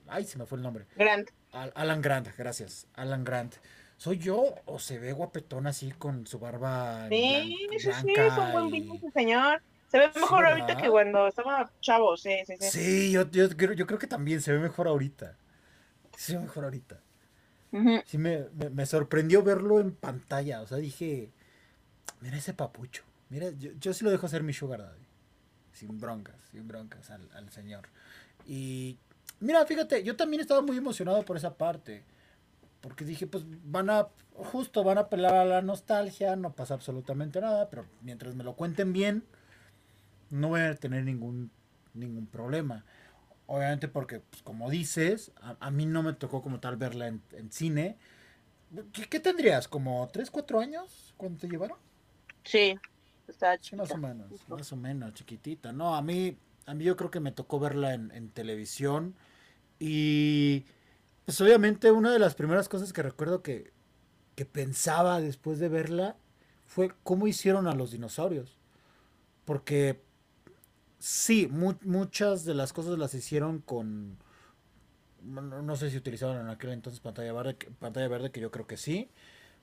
ay, se me fue el nombre. Grant. Alan Grant, gracias. Alan Grant. ¿Soy yo o se ve guapetón así con su barba Sí, sí, sí, es un buen ese señor. Se ve mejor ahorita que cuando estaba chavo, sí, sí, sí. Sí, yo, yo, yo, creo que también se ve mejor ahorita. Se mejor ahorita. Sí, me, me sorprendió verlo en pantalla. O sea, dije, Mira ese papucho. Mira, yo, sí lo dejo hacer mi sugar daddy. Sin broncas, sin broncas al, señor. Y mira, fíjate, yo también estaba muy emocionado por esa parte. Porque dije, pues van a, justo van a apelar a la nostalgia, no pasa absolutamente nada, pero mientras me lo cuenten bien, no voy a tener ningún, ningún problema. Obviamente porque, pues, como dices, a, mí no me tocó como tal verla en, cine. ¿Qué, ¿Qué, tendrías? ¿Como 3, 4 años cuando te llevaron? Sí, está más o menos, más o menos, chiquitita. No, a mí, a mí yo creo que me tocó verla en, televisión y pues obviamente una de las primeras cosas que recuerdo que, que pensaba después de verla fue cómo hicieron a los dinosaurios. Porque Sí, muchas de las cosas las hicieron con... No, sé si utilizaban en aquel entonces pantalla verde, pantalla verde, que yo creo que sí,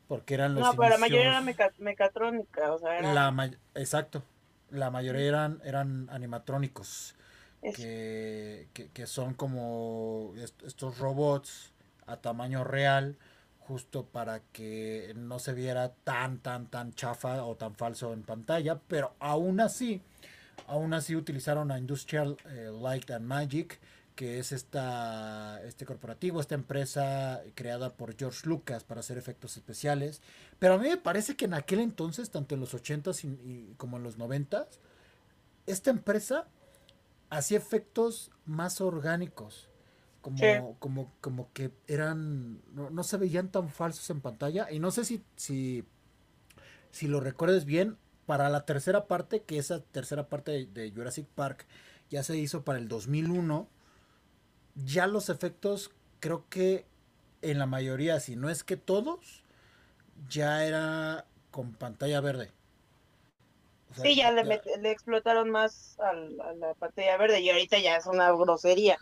porque eran los... No, pero la mayoría era mecatrónica, o sea, La exacto, la mayoría eran, eran animatrónicos, que, que, son como estos robots a tamaño real, justo para que no se viera tan, tan, tan chafa o tan falso en pantalla, pero aún así Aún así utilizaron a Industrial eh, Light and Magic, que es esta, este corporativo, esta empresa creada por George Lucas para hacer efectos especiales. Pero a mí me parece que en aquel entonces, tanto en los 80s y, como en los 90s, esta empresa hacía efectos más orgánicos. Como, como, como que eran. No, se veían tan falsos en pantalla. Y no sé si, si, si lo recuerdes bien, para la tercera parte, que esa tercera parte de, Jurassic Park ya se hizo para el 2001, ya los efectos creo que en la mayoría, si no es que todos, ya era con pantalla verde. sí, ya, Le, explotaron más a la pantalla verde y ahorita ya es una grosería.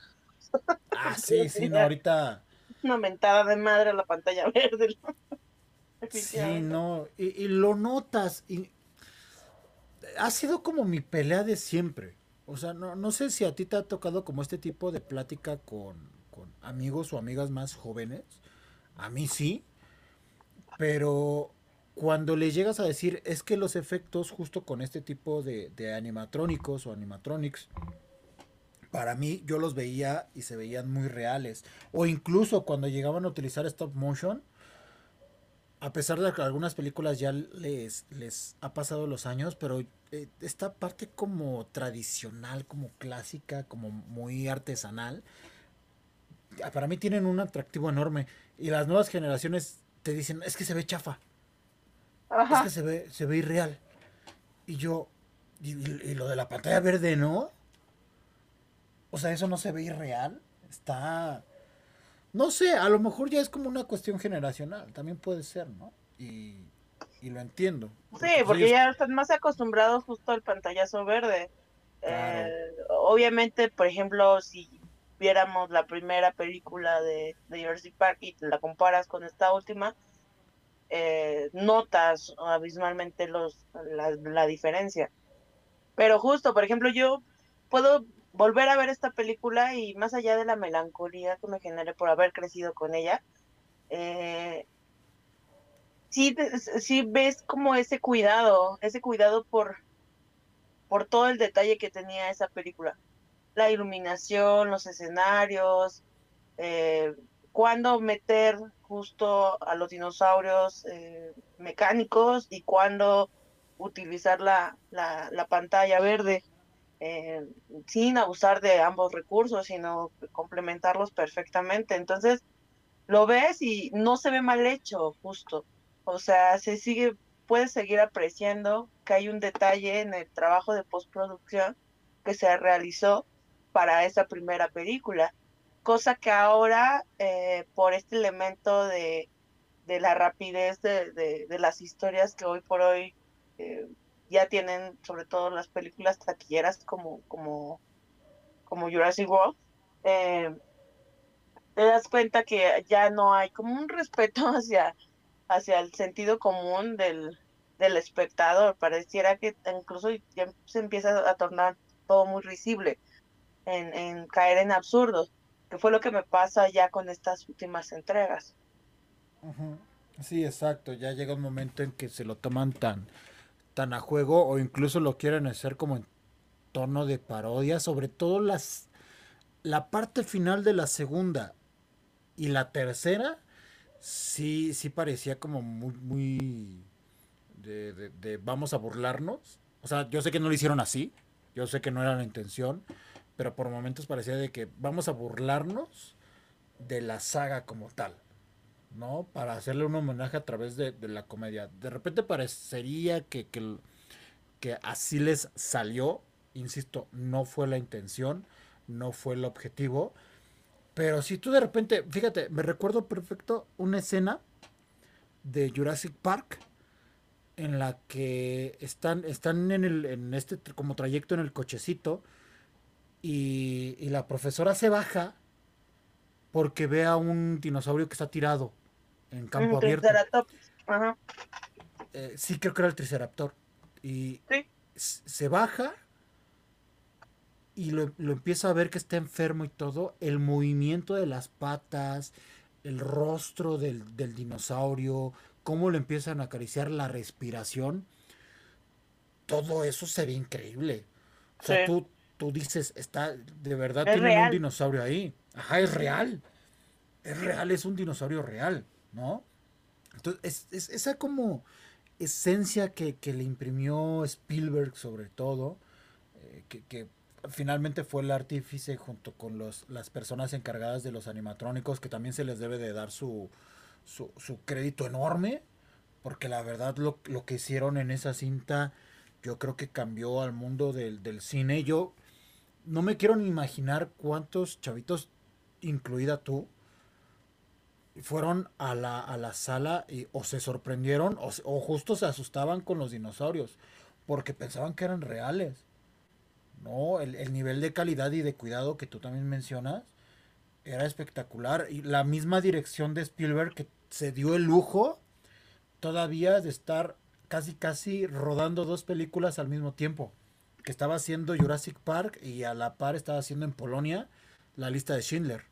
Ah, sí, sí, no, ahorita... Una mentada de madre a la pantalla verde. sí, no, y, y, lo notas, y ha sido como mi pelea de siempre. O sea, no, no sé si a ti te ha tocado como este tipo de plática con, con amigos o amigas más jóvenes. A mí sí. Pero cuando le llegas a decir es que los efectos justo con este tipo de, de, animatrónicos o animatronics, para mí yo los veía y se veían muy reales. O incluso cuando llegaban a utilizar stop motion, a pesar de que algunas películas ya les, les ha pasado los años, pero eh, esta parte como tradicional, como clásica, como muy artesanal, para mí tienen un atractivo enorme. Y las nuevas generaciones te dicen, es que se ve chafa. Es que se ve, se ve irreal. Y yo, y, y, lo de la pantalla verde, ¿no? O sea, eso no se ve irreal. Está no sé, a lo mejor ya es como una cuestión generacional, también puede ser, ¿no? Y, lo entiendo. Sí, porque ya están más acostumbrados justo al pantallazo verde. Eh, obviamente, por ejemplo, si viéramos la primera película de, de Jersey Park y la comparas con esta última, eh, notas abismalmente los, la, la diferencia. Pero justo, por ejemplo, yo puedo volver a ver esta película y más allá de la melancolía que me genere por haber crecido con ella, eh, sí, sí ves como ese cuidado, ese cuidado por, por todo el detalle que tenía esa película. La iluminación, los escenarios, eh, cuándo meter justo a los dinosaurios eh, mecánicos y cuándo utilizar la, la, la pantalla verde. Eh, sin abusar de ambos recursos, sino complementarlos perfectamente. Entonces, lo ves y no se ve mal hecho, justo. O sea, se sigue, puedes seguir apreciando que hay un detalle en el trabajo de postproducción que se realizó para esa primera película, cosa que ahora, eh, por este elemento de, de la rapidez de, de, las historias que hoy por hoy eh, ya tienen sobre todo las películas taquilleras como, como, como Jurassic World, eh, te das cuenta que ya no hay como un respeto hacia, hacia el sentido común del, del espectador. Pareciera que incluso ya se empieza a tornar todo muy risible, en, en caer en absurdos, que fue lo que me pasa ya con estas últimas entregas. Sí, exacto. Ya llega un momento en que se lo toman tan, tan a juego o incluso lo quieren hacer como en tono de parodia, sobre todo las la parte final de la segunda y la tercera sí sí parecía como muy muy de, de, vamos a burlarnos. O sea, yo sé que no lo hicieron así, yo sé que no era la intención, pero por momentos parecía de que vamos a burlarnos de la saga como tal. ¿No? Para hacerle un homenaje a través de, la comedia. De repente parecería que, que, así les salió, insisto, no fue la intención, no fue el objetivo. Pero si tú de repente, fíjate, me recuerdo perfecto una escena de Jurassic Park en la que están, están en, el, en este como trayecto en el cochecito y, y la profesora se baja porque ve a un dinosaurio que está tirado en campo Un abierto. triceratops. Ajá. Eh, sí, creo que era el Triceraptor. Y Sí. se baja y lo, lo empieza a ver que está enfermo y todo. El movimiento de las patas, el rostro del, del dinosaurio, cómo le empiezan a acariciar la respiración. Todo eso se ve increíble. O sea, Sí. tú, tú dices, está, de verdad Es tienen un dinosaurio ahí. Ajá, es real. Es real, es un dinosaurio real, ¿no? Entonces, es, es esa como esencia que, que le imprimió Spielberg sobre todo, eh, que, que finalmente fue el artífice junto con los, las personas encargadas de los animatrónicos, que también se les debe de dar su, su, su crédito enorme, porque la verdad lo, lo que hicieron en esa cinta yo creo que cambió al mundo del, del cine. Yo no me quiero ni imaginar cuántos chavitos, incluida tú, fueron a la, a la sala y o se sorprendieron o, o justo se asustaban con los dinosaurios porque pensaban que eran reales. No, el, el nivel de calidad y de cuidado que tú también mencionas era espectacular. Y la misma dirección de Spielberg que se dio el lujo todavía de estar casi casi rodando dos películas al mismo tiempo. Que estaba haciendo Jurassic Park y a la par estaba haciendo en Polonia la lista de Schindler.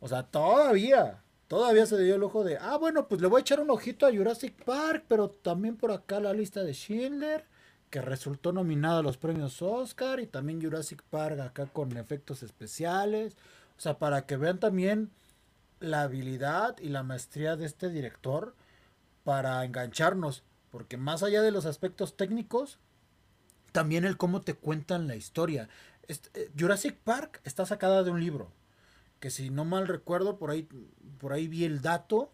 O sea, todavía, todavía se dio el lujo de, ah, bueno, pues le voy a echar un ojito a Jurassic Park, pero también por acá la lista de Schindler, que resultó nominada a los premios Oscar, y también Jurassic Park acá con efectos especiales. O sea, para que vean también la habilidad y la maestría de este director para engancharnos, porque más allá de los aspectos técnicos, también el cómo te cuentan la historia. Eh, Jurassic Park está sacada de un libro, que si no mal recuerdo, por ahí, por ahí vi el dato,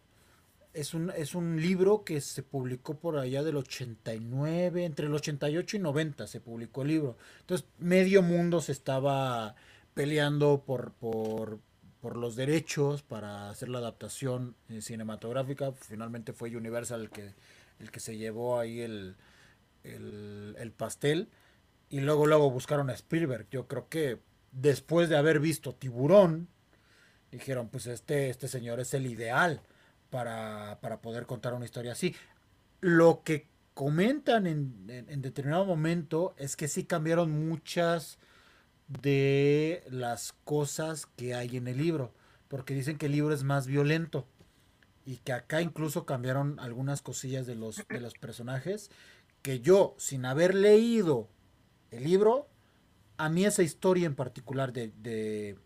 es un, es un libro que se publicó por allá del 89, entre el 88 y 90 se publicó el libro. Entonces, medio mundo se estaba peleando por, por, por los derechos para hacer la adaptación eh, cinematográfica. Finalmente fue Universal el que, el que se llevó ahí el, el, el pastel. Y luego, luego buscaron a Spielberg. Yo creo que después de haber visto Tiburón, dijeron, pues este, este señor es el ideal para, para poder contar una historia así. Lo que comentan en, en- en determinado momento es que sí cambiaron muchas de las cosas que hay en el libro, porque dicen que el libro es más violento y que acá incluso cambiaron algunas cosillas de los, de los personajes que yo, sin haber leído el libro, a mí esa historia en particular de, de,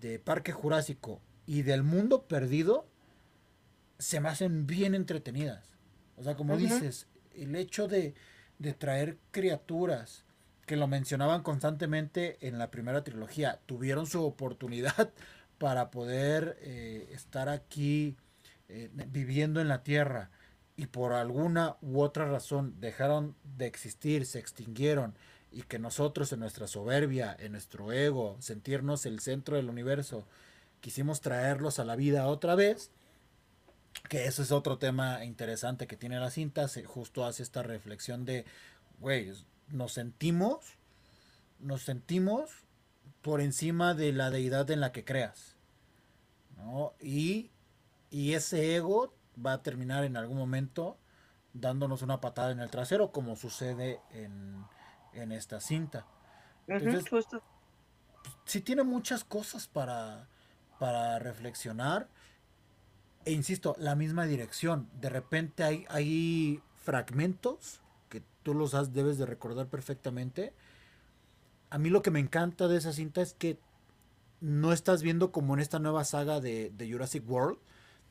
de Parque Jurásico y del Mundo Perdido se me hacen bien entretenidas. O sea, como dices, el hecho de, de traer criaturas que lo mencionaban constantemente en la primera trilogía, tuvieron su oportunidad para poder eh, estar aquí eh, viviendo en la Tierra y por alguna u otra razón dejaron de existir, se extinguieron y que nosotros en nuestra soberbia, en nuestro ego, sentirnos el centro del universo, quisimos traerlos a la vida otra vez, que eso es otro tema interesante que tiene la cinta, se justo hace esta reflexión de, güey, nos sentimos, nos sentimos por encima de la deidad en la que creas, ¿no? Y, y ese ego va a terminar en algún momento dándonos una patada en el trasero, como sucede en, en esta cinta. Entonces, sí tiene muchas cosas para, para reflexionar. E insisto, la misma dirección. De repente hay, hay fragmentos que tú los has, debes de recordar perfectamente. A mí lo que me encanta de esa cinta es que no estás viendo como en esta nueva saga de, de Jurassic World.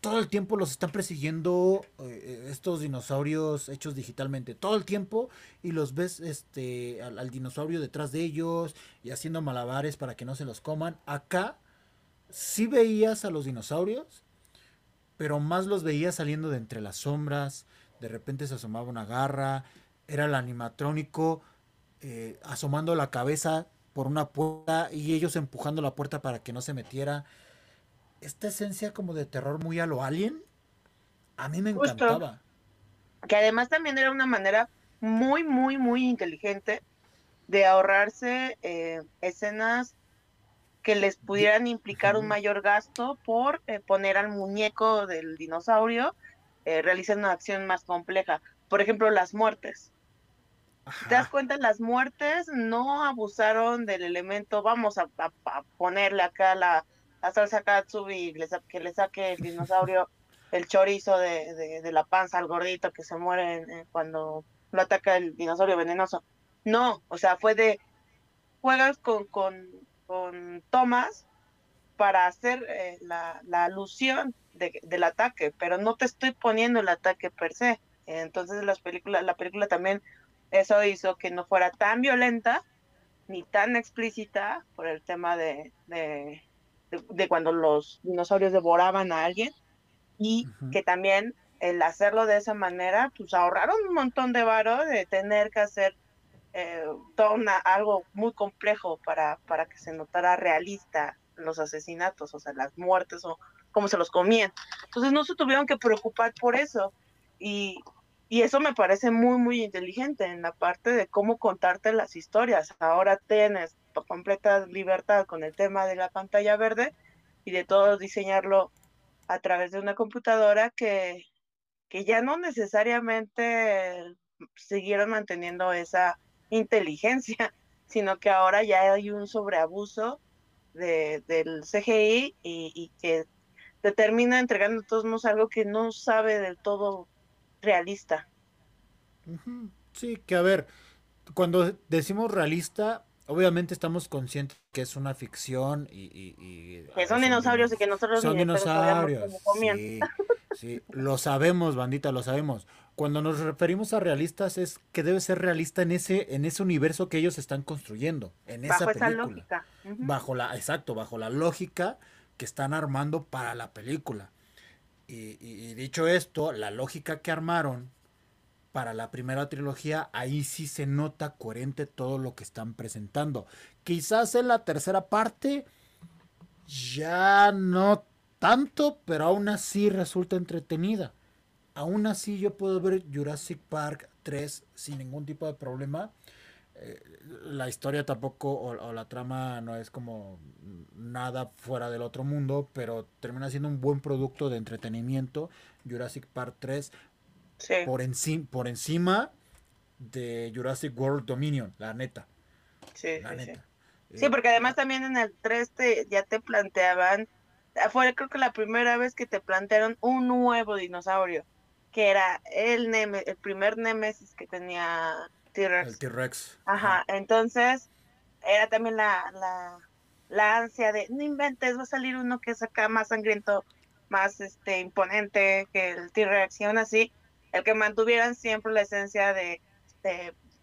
Todo el tiempo los están persiguiendo eh, estos dinosaurios hechos digitalmente. Todo el tiempo. Y los ves este, al, al dinosaurio detrás de ellos. Y haciendo malabares para que no se los coman. Acá sí veías a los dinosaurios. Pero más los veías saliendo de entre las sombras. De repente se asomaba una garra. Era el animatrónico eh, asomando la cabeza por una puerta y ellos empujando la puerta para que no se metiera. Esta esencia como de terror muy a lo alien, a mí me Justo. encantaba. que además también era una manera muy, muy, muy inteligente de ahorrarse eh, escenas que les pudieran implicar un mayor gasto por eh, poner al muñeco del dinosaurio eh, realizando una acción más compleja. Por ejemplo, las muertes. ¿Te das cuenta? Las muertes no abusaron del elemento, vamos a, ponerle acá la, la salsa katsubi, que le saque el dinosaurio el chorizo de, de, la panza al gordito que se muere cuando lo ataca el dinosaurio venenoso. No, o sea, fue de juegas con, con, con tomas para hacer eh, la, la, alusión de, del ataque, pero no te estoy poniendo el ataque per se. Entonces las películas, la película también eso hizo que no fuera tan violenta ni tan explícita por el tema de, de cuando los dinosaurios devoraban a alguien, y que también el hacerlo de esa manera, pues ahorraron un montón de varo de tener que hacer eh, todo algo muy complejo para, para que se notara realista los asesinatos, o sea, las muertes o cómo se los comían. Entonces no se tuvieron que preocupar por eso. Y, y eso me parece muy, muy inteligente en la parte de cómo contarte las historias. Ahora tienes completa libertad con el tema de la pantalla verde y de todo diseñarlo a través de una computadora que, que ya no necesariamente siguieron manteniendo esa inteligencia, sino que ahora ya hay un sobreabuso de, del CGI y, que te termina entregando a todos modos algo que no sabe del todo realista. Sí, que a ver, cuando decimos realista, obviamente estamos conscientes que es una ficción y... que son dinosaurios y que nosotros... Son dinosaurios. Sí, sí, lo sabemos, bandita, lo sabemos. Cuando nos referimos a realistas es que debe ser realista en ese, en ese universo que ellos están construyendo, en esa, película. lógica. Bajo la, exacto, bajo la lógica que están armando para la película. y dicho esto, la lógica que armaron para la primera trilogía, ahí sí se nota coherente todo lo que están presentando. Quizás en la tercera parte ya no tanto, pero aún así resulta entretenida. Aún así yo puedo ver Jurassic Park 3 sin ningún tipo de problema. Eh, la historia tampoco o, la trama no es como nada fuera del otro mundo, pero termina siendo un buen producto de entretenimiento. Jurassic Park 3 por, encima, por encima de Jurassic World Dominion, la neta. Sí, sí, porque además también en el 3 te, ya te planteaban, fue creo que la primera vez que te plantearon un nuevo dinosaurio, que era el, el primer Nemesis que tenía T-Rex. El T-Rex. Ajá, entonces era también la, la, la ansia de, no inventes, va a salir uno que es acá más sangriento, más este imponente que el T-Rex, y aún así el que mantuvieran siempre la esencia de,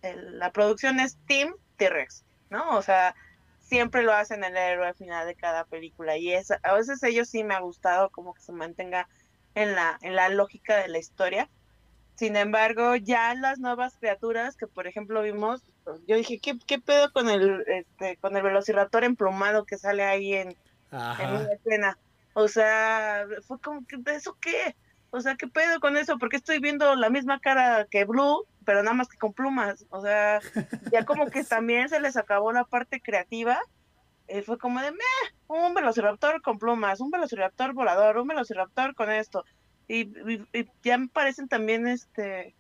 la producción es Team T-Rex, ¿no? O sea, siempre lo hacen el héroe al final de cada película y es, a veces ellos sí me ha gustado como que se mantenga en la, en la lógica de la historia. Sin embargo, ya las nuevas criaturas que por ejemplo vimos, yo dije, ¿qué, qué pedo con el este, con el velociraptor emplumado que sale ahí en, en una escena? O sea, fue como que ¿eso qué? O sea, ¿qué pedo con eso? Porque estoy viendo la misma cara que Blue, pero nada más que con plumas. O sea, ya como que también se les acabó la parte creativa. Y fue como de, meh, un velociraptor con plumas, un velociraptor volador, un velociraptor con esto. Y, ya me parecen también este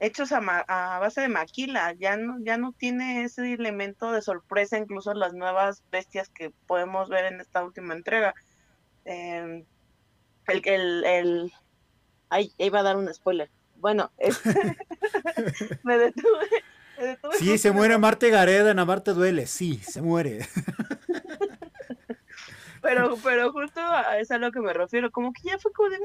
hechos a, a, base de maquila. Ya no, ya no tiene ese elemento de sorpresa, incluso las nuevas bestias que podemos ver en esta última entrega. Eh, el, el, el, Ay, iba a dar un spoiler. Bueno, me, detuve, Sí, se muere Marte Gareda, en Amarte duele. Sí, se muere. pero, pero justo a eso a lo que me refiero. Como que ya fue como de,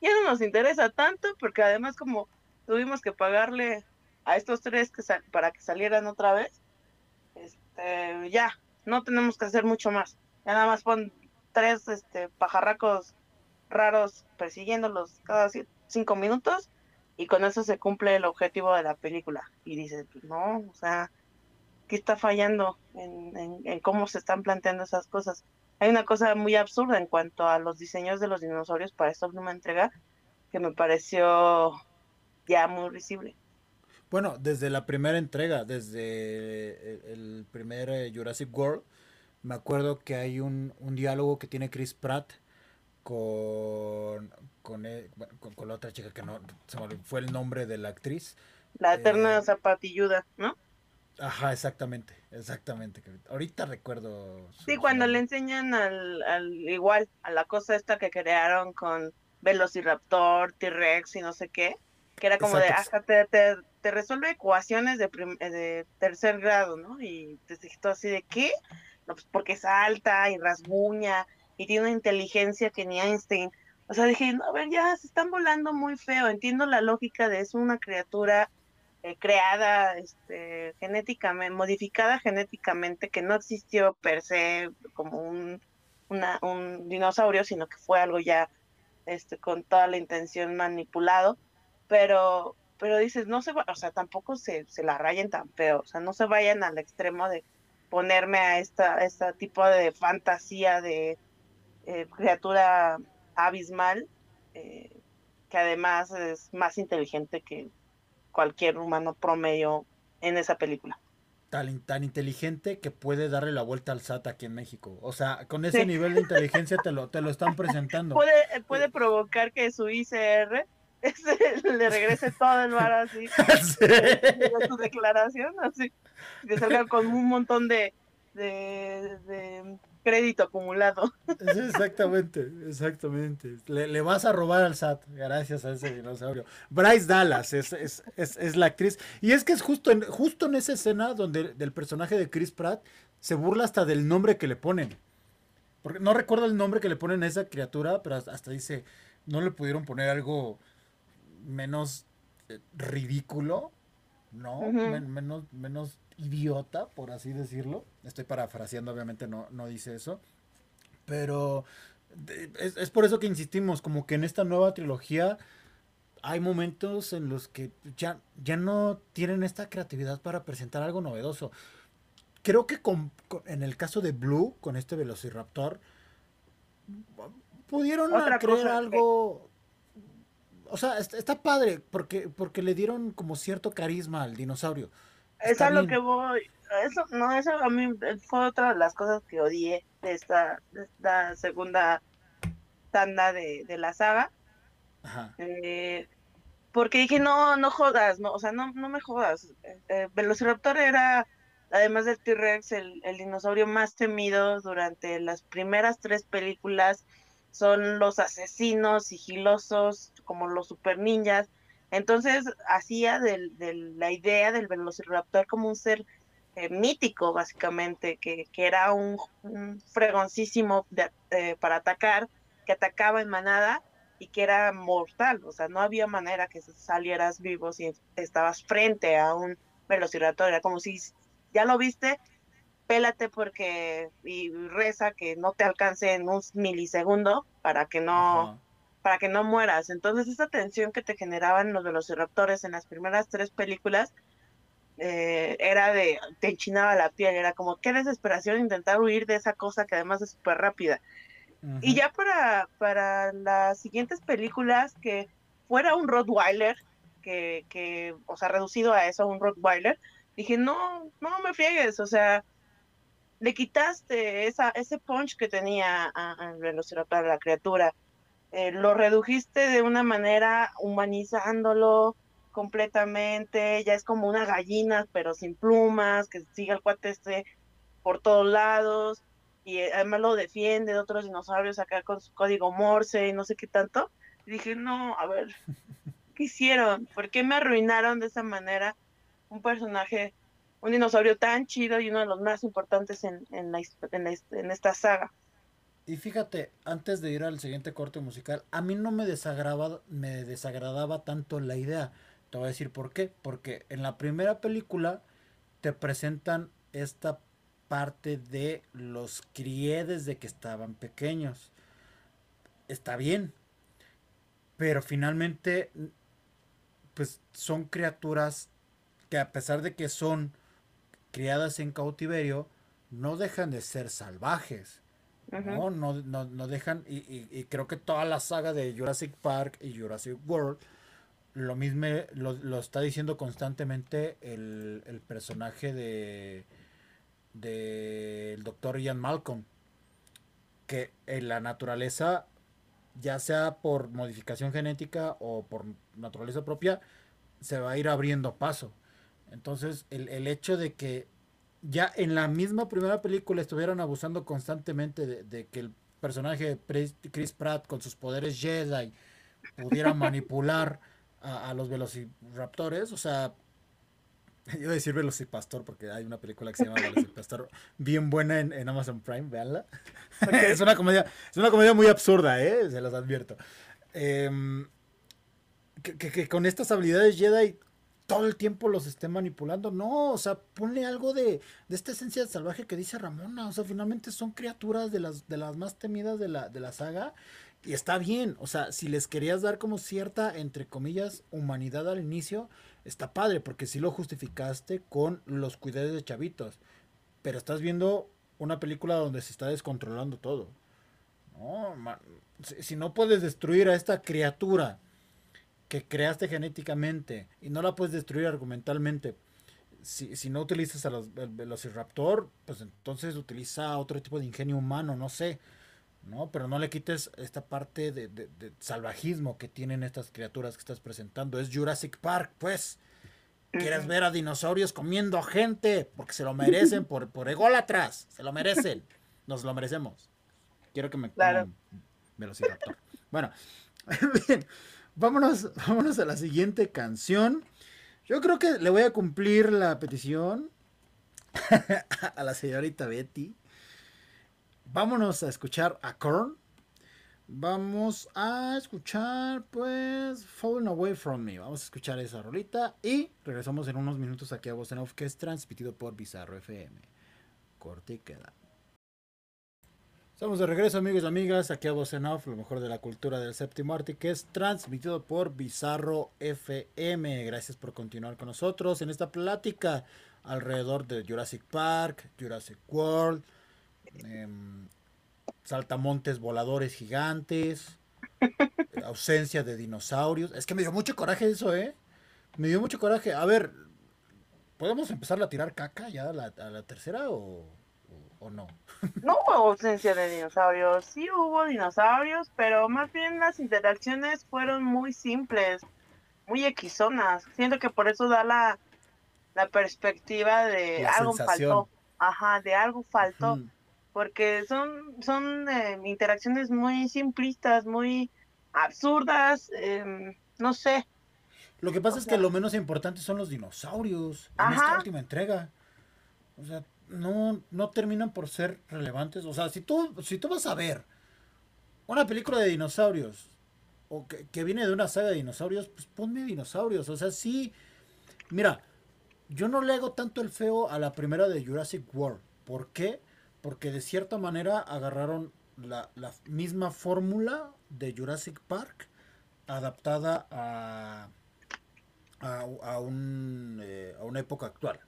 ya no nos interesa tanto, porque además como tuvimos que pagarle a estos tres que para que salieran otra vez, este, ya, no tenemos que hacer mucho más. Ya nada más pon tres este, pajarracos raros persiguiéndolos cada cinco minutos y con eso se cumple el objetivo de la película. Y dices, pues no, o sea, ¿qué está fallando en, cómo se están planteando esas cosas? Hay una cosa muy absurda en cuanto a los diseños de los dinosaurios para esta última entrega que me pareció ya muy risible. Bueno, desde la primera entrega, desde el, el primer eh, Jurassic World, me acuerdo que hay un, un diálogo que tiene Chris Pratt con, con, bueno, con, con la otra chica que no se me fue el nombre de la actriz. La eterna Eh, zapatilluda, ¿no? Ajá, exactamente, exactamente. Ahorita recuerdo. Sí, cuando le enseñan al, al igual, a la cosa esta que crearon con Velociraptor, T-Rex y no sé qué, que era como de, hasta te, te, te resuelve ecuaciones de, prim- eh, de tercer grado, ¿no? Y te dije todo así de, ¿qué? No, pues porque es alta y rasguña y tiene una inteligencia que ni Einstein. O sea, dije, no, a ver, ya se están volando muy feo. Entiendo la lógica de es una criatura eh, creada este, genéticamente, modificada genéticamente, que no existió per se como un, un dinosaurio, sino que fue algo ya este, con toda la intención manipulado. Pero, pero dices, no se va, o sea, tampoco se, se la rayen tan feo, o sea, no se vayan al extremo de ponerme a esta, esta tipo de fantasía de eh, criatura abismal, eh, que además es más inteligente que cualquier humano promedio en esa película. Tan, tan inteligente que puede darle la vuelta al SAT aquí en México. O sea, con ese Sí. nivel de inteligencia te lo, te lo están presentando. Puede, puede provocar que su ICR le regrese todo el bar así Sí. su declaración, así, que salga con un montón de, de, de crédito acumulado. Sí, exactamente, exactamente. Le, le vas a robar al SAT gracias a ese dinosaurio. Bryce Dallas es, es, es, es la actriz. Y es que es justo en, justo en esa escena donde del personaje de Chris Pratt se burla hasta del nombre que le ponen. Porque no recuerdo el nombre que le ponen a esa criatura, pero hasta, dice, no le pudieron poner algo menos eh, ridículo, ¿no? Men- menos, menos idiota, por así decirlo. Estoy parafraseando, obviamente no, no dice eso. Pero es, es por eso que insistimos, como que en esta nueva trilogía hay momentos en los que ya, ya no tienen esta creatividad para presentar algo novedoso. Creo que con- con- en el caso de Blue, con este Velociraptor, pudieron Otra creer cosa que- algo... O sea, está, está padre porque, porque le dieron como cierto carisma al dinosaurio. Es Está a lo que voy. Eso, no, eso a mí fue otra de las cosas que odié de esta, de esta segunda tanda de, de la saga. Ajá. Eh, porque dije, no, no jodas, no, o sea, no, no me jodas. Eh, eh, Velociraptor era, además del T-Rex, el, el dinosaurio más temido durante las primeras tres películas. Son los asesinos sigilosos, como los super ninjas. Entonces, hacía la idea del Velociraptor como un ser eh, mítico, básicamente, que, que era un, un fregoncísimo eh, para atacar, que atacaba en manada y que era mortal, o sea, no había manera que salieras vivo si estabas frente a un velociraptor, era como si ya lo viste, pélate porque y reza que no te alcance en un milisegundo para que no. Para que no mueras. Entonces esa tensión que te generaban los velociraptores en las primeras tres películas eh, era de, te enchinaba la piel, era como qué desesperación intentar huir de esa cosa que además es súper rápida. Y ya para, para las siguientes películas, que fuera un Rottweiler, que, que, o sea, reducido a eso, un Rottweiler, dije, no, no me friegues, o sea, le quitaste esa, ese punch que tenía a, a Velociraptor, a la criatura, eh, lo redujiste de una manera humanizándolo completamente, ya es como una gallina, pero sin plumas, que sigue el cuate este por todos lados, y eh, además lo defiende de otros dinosaurios acá con su código Morse y no sé qué tanto. Y dije, no, a ver, ¿qué hicieron? ¿Por qué me arruinaron de esa manera un personaje, un dinosaurio tan chido y uno de los más importantes en, en, la, en esta saga? Y fíjate, antes de ir al siguiente corte musical, a mí no me desagradaba, me desagradaba tanto la idea. Te voy a decir por qué. Porque en la primera película te presentan esta parte de los críe desde que estaban pequeños. Está bien. Pero finalmente, pues son criaturas que a pesar de que son criadas en cautiverio, no dejan de ser salvajes. No, no, no, no dejan, y, y- y creo que toda la saga de Jurassic Park y Jurassic World lo mismo lo, está diciendo constantemente el, el personaje de del doctor Ian Malcolm. Que en la naturaleza, ya sea por modificación genética o por naturaleza propia, se va a ir abriendo paso. Entonces, el, el hecho de que ya en la misma primera película estuvieran abusando constantemente de, que el personaje de Chris Pratt con sus poderes Jedi pudiera manipular a, los velociraptores, o sea, yo iba a decir Velocipastor porque hay una película que se llama Velocipastor bien buena en, Amazon Prime, véanla. es, una comedia, es una comedia muy absurda, ¿eh? se los advierto. Em, que, con estas habilidades Jedi todo el tiempo los esté manipulando. No, o sea, ponle algo de, de esta esencia salvaje que dice Ramona. O sea, finalmente son criaturas de las, de las más temidas de la, de la saga. Y está bien, o sea, si les querías dar como cierta, entre comillas, humanidad al inicio, está padre, porque si lo justificaste con los cuidados de chavitos. Pero estás viendo una película donde se está descontrolando todo. No, si no puedes destruir a esta criatura que creaste genéticamente y no la puedes destruir argumentalmente, si, si no utilizas a los, el Velociraptor, pues entonces utiliza otro tipo de ingenio humano, no sé, ¿no? Pero no le quites esta parte de, de, salvajismo que tienen estas criaturas que estás presentando. Es Jurassic Park, pues. Quieres ver a dinosaurios comiendo gente porque se lo merecen por, por ególatras, se lo merecen, nos lo merecemos. Quiero que me claro. Velociraptor. Bueno, bien vámonos, vámonos a la siguiente canción. Yo creo que le voy a cumplir la petición a la señorita Betty. Vámonos a escuchar a Korn. Vamos a escuchar, pues, Falling Away From Me. Vamos a escuchar esa rolita y regresamos en unos minutos aquí a Voz Off, que es transmitido por Bizarro FM. Corte y queda. Estamos de regreso amigos y amigas, aquí a Voz Off, lo mejor de la cultura del séptimo arte, que es transmitido por Bizarro FM. Gracias por continuar con nosotros en esta plática alrededor de Jurassic Park, Jurassic World, em, saltamontes voladores gigantes, ausencia de dinosaurios. Es que me dio mucho coraje eso, ¿eh? Me dio mucho coraje. A ver, ¿podemos empezar a tirar caca ya a la, a la tercera o, o no? No hubo ausencia de dinosaurios, sí hubo dinosaurios, pero más bien las interacciones fueron muy simples, muy equisonas. Siento que por eso da la, la perspectiva de algo faltó. Ajá, de algo faltó. Porque son, son eh, interacciones muy simplistas, muy absurdas, em, no sé. Lo que pasa es que lo menos importante son los dinosaurios en esta última entrega. O sea, no, no terminan por ser relevantes. O sea, si tú, si tú vas a ver una película de dinosaurios o que, viene de una saga de dinosaurios, pues ponme dinosaurios. O sea, sí. Mira, yo no le hago tanto el feo a la primera de Jurassic World. ¿Por qué? Porque de cierta manera agarraron la, misma fórmula de Jurassic Park adaptada a, a, un, eh, a una época actual.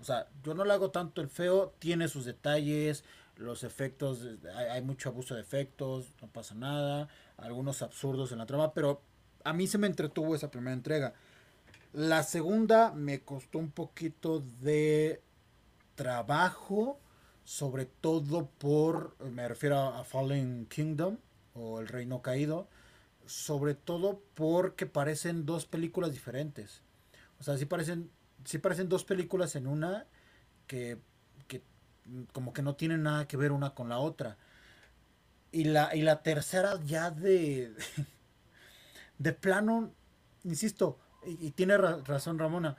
O sea, yo no le hago tanto el feo, tiene sus detalles, los efectos, hay, mucho abuso de efectos, no pasa nada, algunos absurdos en la trama, pero a mí se me entretuvo esa primera entrega. La segunda me costó un poquito de trabajo, sobre todo por, me refiero a Fallen Kingdom o El Reino Caído, sobre todo porque parecen dos películas diferentes. O sea, sí parecen sí parecen dos películas en una que, como que no tienen nada que ver una con la otra. Y la, y la tercera ya de, de plano, insisto, y, tiene razón Ramona,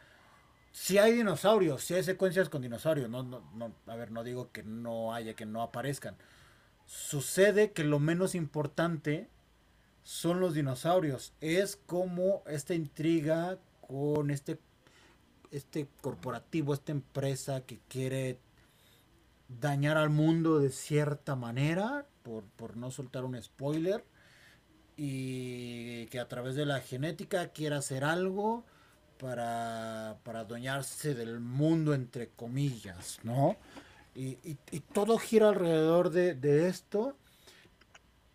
si hay dinosaurios, si hay secuencias con dinosaurios, no, no, no, a ver, no digo que no haya, que no aparezcan. Sucede que lo menos importante son los dinosaurios. Es como esta intriga con este este corporativo, esta empresa que quiere dañar al mundo de cierta manera, por, no soltar un spoiler, y que a través de la genética quiere hacer algo para, para adueñarse del mundo, entre comillas, ¿no? Y, todo gira alrededor de, de, esto,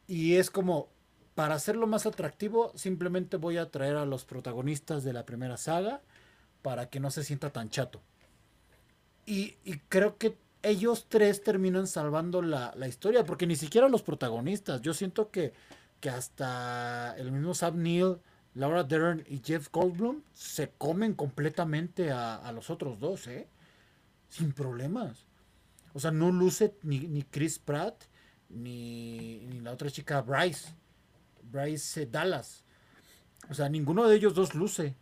y es como, para hacerlo más atractivo, simplemente voy a traer a los protagonistas de la primera saga para que no se sienta tan chato. Y, creo que ellos tres terminan salvando la, la, historia, porque ni siquiera los protagonistas. Yo siento que, que hasta el mismo Sam Neill, Laura Dern y Jeff Goldblum se comen completamente a, los otros dos, ¿eh? Sin problemas. O sea, no luce ni, ni Chris Pratt ni, ni, la otra chica Bryce. Bryce Dallas. O sea, ninguno de ellos dos luce.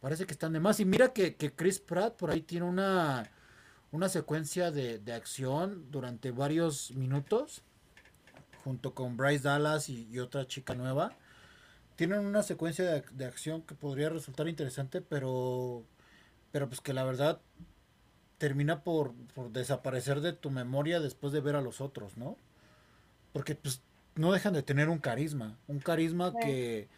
Parece que están de más. Y mira que, que Chris Pratt por ahí tiene una, una secuencia de, de, acción durante varios minutos. Junto con Bryce Dallas y, y otra chica nueva. Tienen una secuencia de, de, acción que podría resultar interesante, pero. Pero pues que la verdad termina por, por desaparecer de tu memoria después de ver a los otros, ¿no? Porque pues no dejan de tener un carisma, un carisma sí. que, que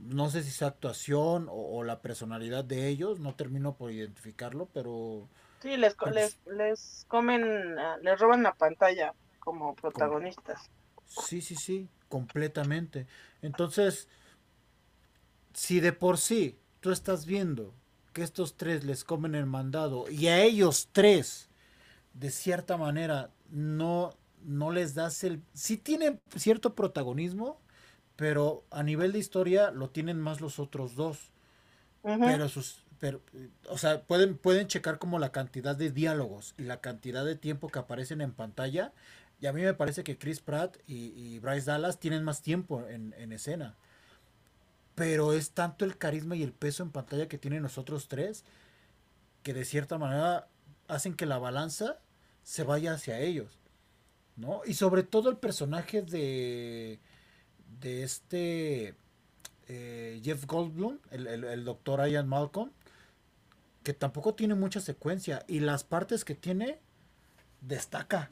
no sé si es actuación o, o, la personalidad de ellos, no termino por identificarlo, pero... Sí, les, pues, les, les comen, ah, les roban la pantalla como protagonistas. Sí, sí, sí, completamente. Entonces, si de por sí tú estás viendo que estos tres les comen el mandado y a ellos tres, de cierta manera, no, no les das el... Sí tienen cierto protagonismo, pero a nivel de historia lo tienen más los otros dos. Uh -huh. Pero sus... Pero, o sea, pueden, pueden checar como la cantidad de diálogos y la cantidad de tiempo que aparecen en pantalla. Y a mí me parece que Chris Pratt y, y Bryce Dallas tienen más tiempo en, en escena pero es tanto el carisma y el peso en pantalla que tienen los otros tres que de cierta manera hacen que la balanza se vaya hacia ellos, ¿no? Y sobre todo el personaje de de este eh, Jeff Goldblum, el, el, el, doctor Ian Malcolm, que tampoco tiene mucha secuencia y las partes que tiene destaca.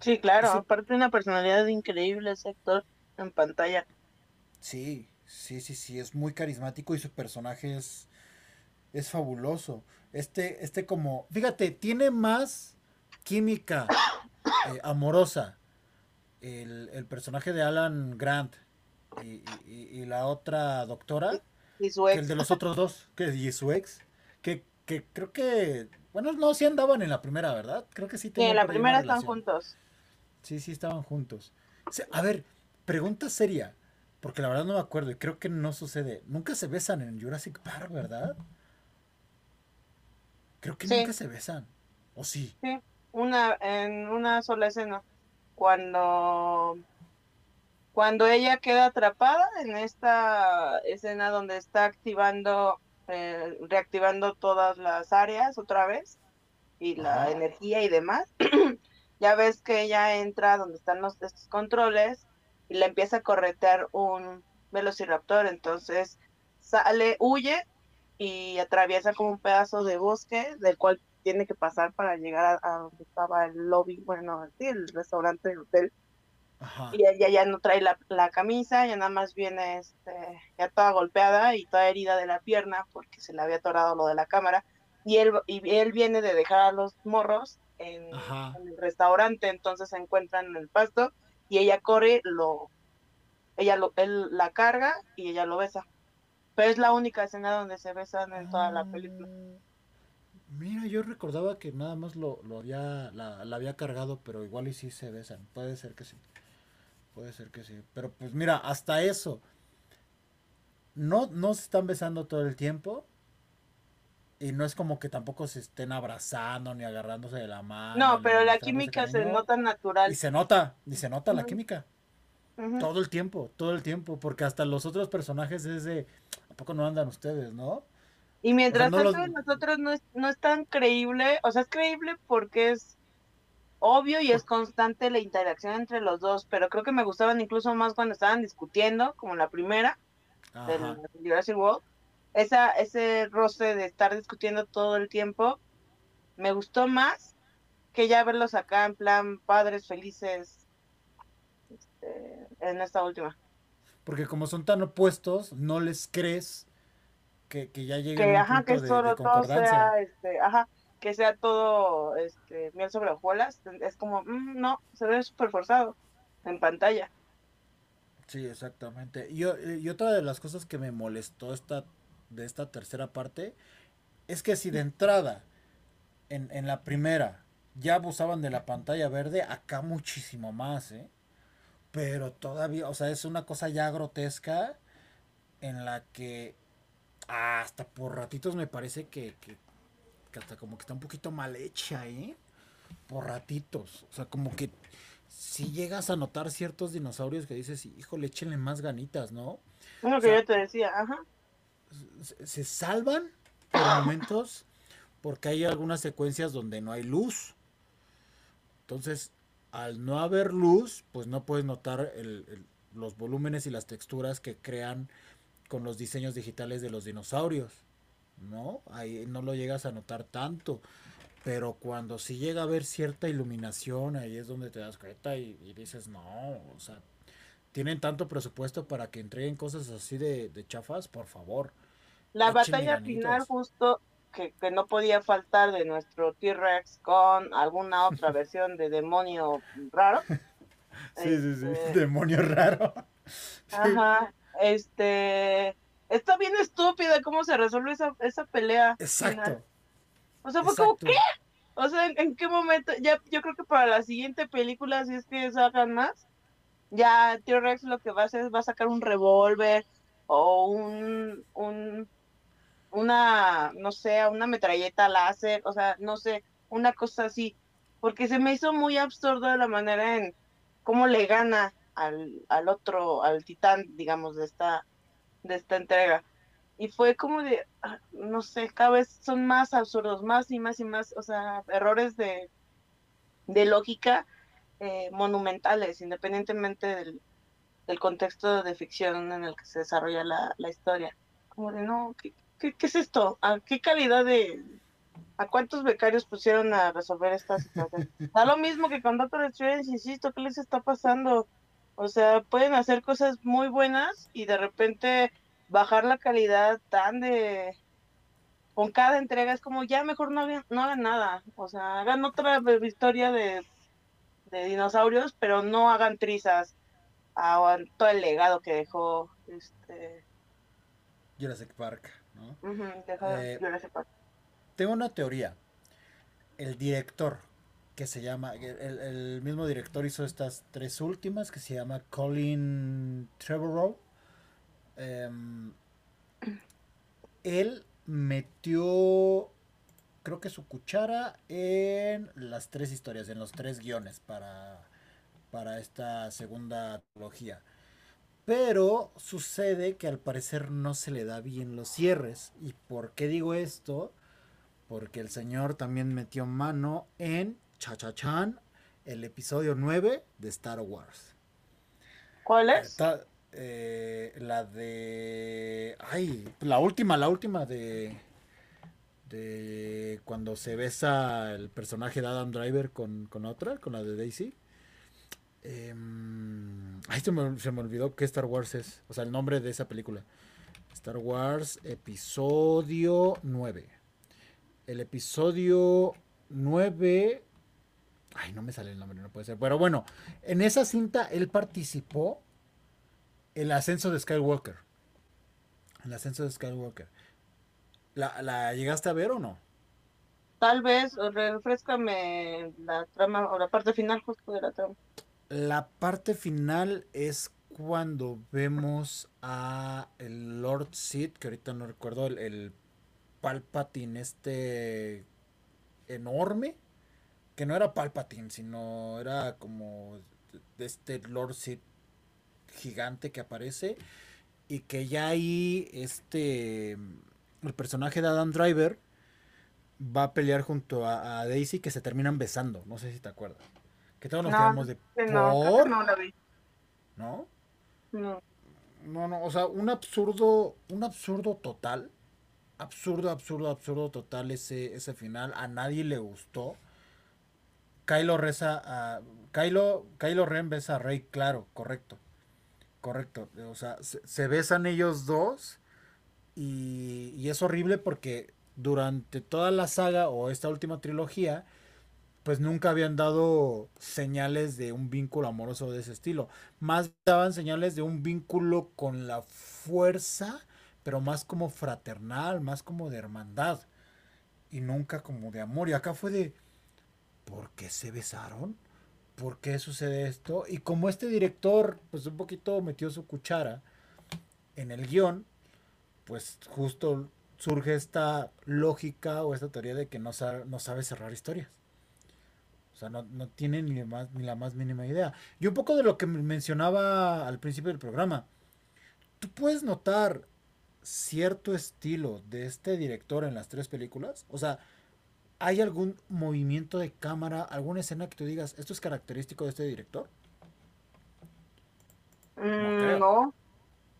Sí, claro, ese... aparte de una personalidad increíble ese actor en pantalla. Sí, Sí, sí, sí, es muy carismático y su personaje es, es fabuloso. Este, este como, fíjate, tiene más química eh, amorosa el, el, personaje de Alan Grant y, y, y la otra doctora y su ex. que el de los otros dos, que y su ex, que, que creo que, bueno, no, sí andaban en la primera, ¿verdad? Creo que sí. Sí, en la primera están juntos. Sí, sí, estaban juntos. A ver, pregunta seria. Porque la verdad no me acuerdo y creo que no sucede. Nunca se besan en Jurassic Park, ¿verdad? Creo que sí. nunca se besan. ¿O sí? Sí, una, en una sola escena. Cuando, cuando ella queda atrapada en esta escena donde está activando, eh, reactivando todas las áreas otra vez y la Ajá. energía y demás. ya ves que ella entra donde están los estos controles y le empieza a corretear un velociraptor, entonces sale, huye y atraviesa como un pedazo de bosque del cual tiene que pasar para llegar a, a donde estaba el lobby, bueno, sí, el restaurante del hotel. Ajá. Y ella ya no trae la, la, camisa, ya nada más viene este, ya toda golpeada y toda herida de la pierna porque se le había atorado lo de la cámara. Y él, y él viene de dejar a los morros en, en el restaurante, entonces se encuentran en el pasto y ella corre, lo, ella lo, él la carga y ella lo besa. Pero es la única escena donde se besan en toda la película. Mira, yo recordaba que nada más lo, lo había, la, la, había cargado, pero igual y sí se besan. Puede ser que sí. Puede ser que sí. Pero pues mira, hasta eso. No, no se están besando todo el tiempo. Y no es como que tampoco se estén abrazando ni agarrándose de la mano. No, pero la química se nota natural. Y se nota, y se nota uh -huh. la química. Uh -huh. Todo el tiempo, todo el tiempo. Porque hasta los otros personajes es de. ¿A poco no andan ustedes, no? Y mientras o sea, no tanto los... nosotros no es, no es tan creíble, o sea, es creíble porque es obvio y es constante la interacción entre los dos, pero creo que me gustaban incluso más cuando estaban discutiendo, como la primera, del Jurassic World esa, ese roce de estar discutiendo todo el tiempo, me gustó más que ya verlos acá en plan padres felices este, en esta última. Porque como son tan opuestos, no les crees que, que ya lleguen que, a un ajá, punto que de, solo de todo sea, este, ajá, que sea todo este, miel sobre hojuelas, es como, mmm, no, se ve súper forzado en pantalla. Sí, exactamente. Y, y otra de las cosas que me molestó esta, de esta tercera parte es que si de entrada, en, en la primera, ya abusaban de la pantalla verde, acá muchísimo más, ¿eh? Pero todavía, o sea, es una cosa ya grotesca en la que hasta por ratitos me parece que, que, hasta como que está un poquito mal hecha, ¿eh? Por ratitos. O sea, como que si llegas a notar ciertos dinosaurios que dices, híjole, échenle más ganitas, ¿no? Es lo que yo te decía, ajá. Se, se salvan por momentos porque hay algunas secuencias donde no hay luz. Entonces, al no haber luz, pues no puedes notar los volúmenes y las texturas que crean con los diseños digitales de los dinosaurios. ¿No? Ahí no lo llegas a notar tanto. Pero cuando sí llega a haber cierta iluminación, ahí es donde te das cuenta y, dices, no, o sea, tienen tanto presupuesto para que entreguen cosas así de, chafas, por favor. La batalla final justo que, no podía faltar de nuestro T-Rex con alguna otra versión de demonio raro. sí, sí, sí, este, demonio raro. Ajá, este, está bien estúpida cómo se resuelve esa, esa pelea. Exacto. O sea, fue como, ¿qué? O sea, ¿en, qué momento? Ya, yo creo que para la siguiente película, si es que sacan más, ya T-Rex lo que va a hacer es va a sacar un revólver o un, un una, no sé, una metralleta láser, o sea, no sé, una cosa así, porque se me hizo muy absurdo la manera en cómo le gana al, al otro, al titán, digamos, de esta, de esta entrega. Y fue como de, ah, no sé, cada vez son más absurdos, más y más y más, o sea, errores de, de lógica eh, monumentales, independientemente del, del, contexto de ficción en el que se desarrolla la, la historia. Como de, no, ¿qué, ¿Qué, es esto? ¿A qué calidad de... ¿A cuántos becarios pusieron a resolver esta situación? Da lo mismo que con Doctor Strange, insisto, ¿qué les está pasando? O sea, pueden hacer cosas muy buenas y de repente bajar la calidad tan de... Con cada entrega es como, ya mejor no hagan, no hagan nada. O sea, hagan otra historia de, de dinosaurios, pero no hagan trizas a todo el legado que dejó este Jurassic Park. Eh, tengo una teoría. El director, que se llama, el, mismo director hizo estas tres últimas, que se llama Colin Trevorrow. Em, él metió, creo que su cuchara en las tres historias, en los tres guiones para, para esta segunda trilogía. Pero sucede que al parecer no se le da bien los cierres. ¿Y por qué digo esto? Porque el señor también metió mano en Cha-Cha-Chan, el episodio 9 de Star Wars. ¿Cuál es? Eh, la de. Ay, la última, la última de. De cuando se besa el personaje de Adam Driver con, con otra, con la de Daisy. Eh, ay, se me, se me, olvidó qué Star Wars es. O sea, el nombre de esa película. Star Wars Episodio 9. El episodio 9. Ay, no me sale el nombre, no puede ser. Pero bueno, en esa cinta él participó el ascenso de Skywalker. El ascenso de Skywalker. ¿La, la llegaste a ver o no? Tal vez, refrescame la trama o la parte final justo de la trama. La parte final es cuando vemos a el Lord Sid, que ahorita no recuerdo, el, el Palpatine este enorme, que no era Palpatine, sino era como este Lord Sid gigante que aparece y que ya ahí este el personaje de Adam Driver va a pelear junto a, a Daisy que se terminan besando, no sé si te acuerdas. Que todos nos quedamos de no, No, la vi. ¿No? No. No, no, o sea, un absurdo, un absurdo total. Absurdo, absurdo, absurdo total ese, ese final. A nadie le gustó. Kylo reza a. Kylo, Kylo Ren besa a Rey, claro, correcto. Correcto. O sea, se, besan ellos dos. Y, y es horrible porque durante toda la saga o esta última trilogía pues nunca habían dado señales de un vínculo amoroso de ese estilo. Más daban señales de un vínculo con la fuerza, pero más como fraternal, más como de hermandad. Y nunca como de amor. Y acá fue de, ¿por qué se besaron? ¿Por qué sucede esto? Y como este director, pues un poquito metió su cuchara en el guion, pues justo surge esta lógica o esta teoría de que no sabe, no sabe cerrar historias. O sea, no, no tiene ni, más, ni la más mínima idea. Y un poco de lo que mencionaba al principio del programa. Tú puedes notar cierto estilo de este director en las tres películas. O sea, ¿hay algún movimiento de cámara, alguna escena que tú digas, esto es característico de este director? Mm, no,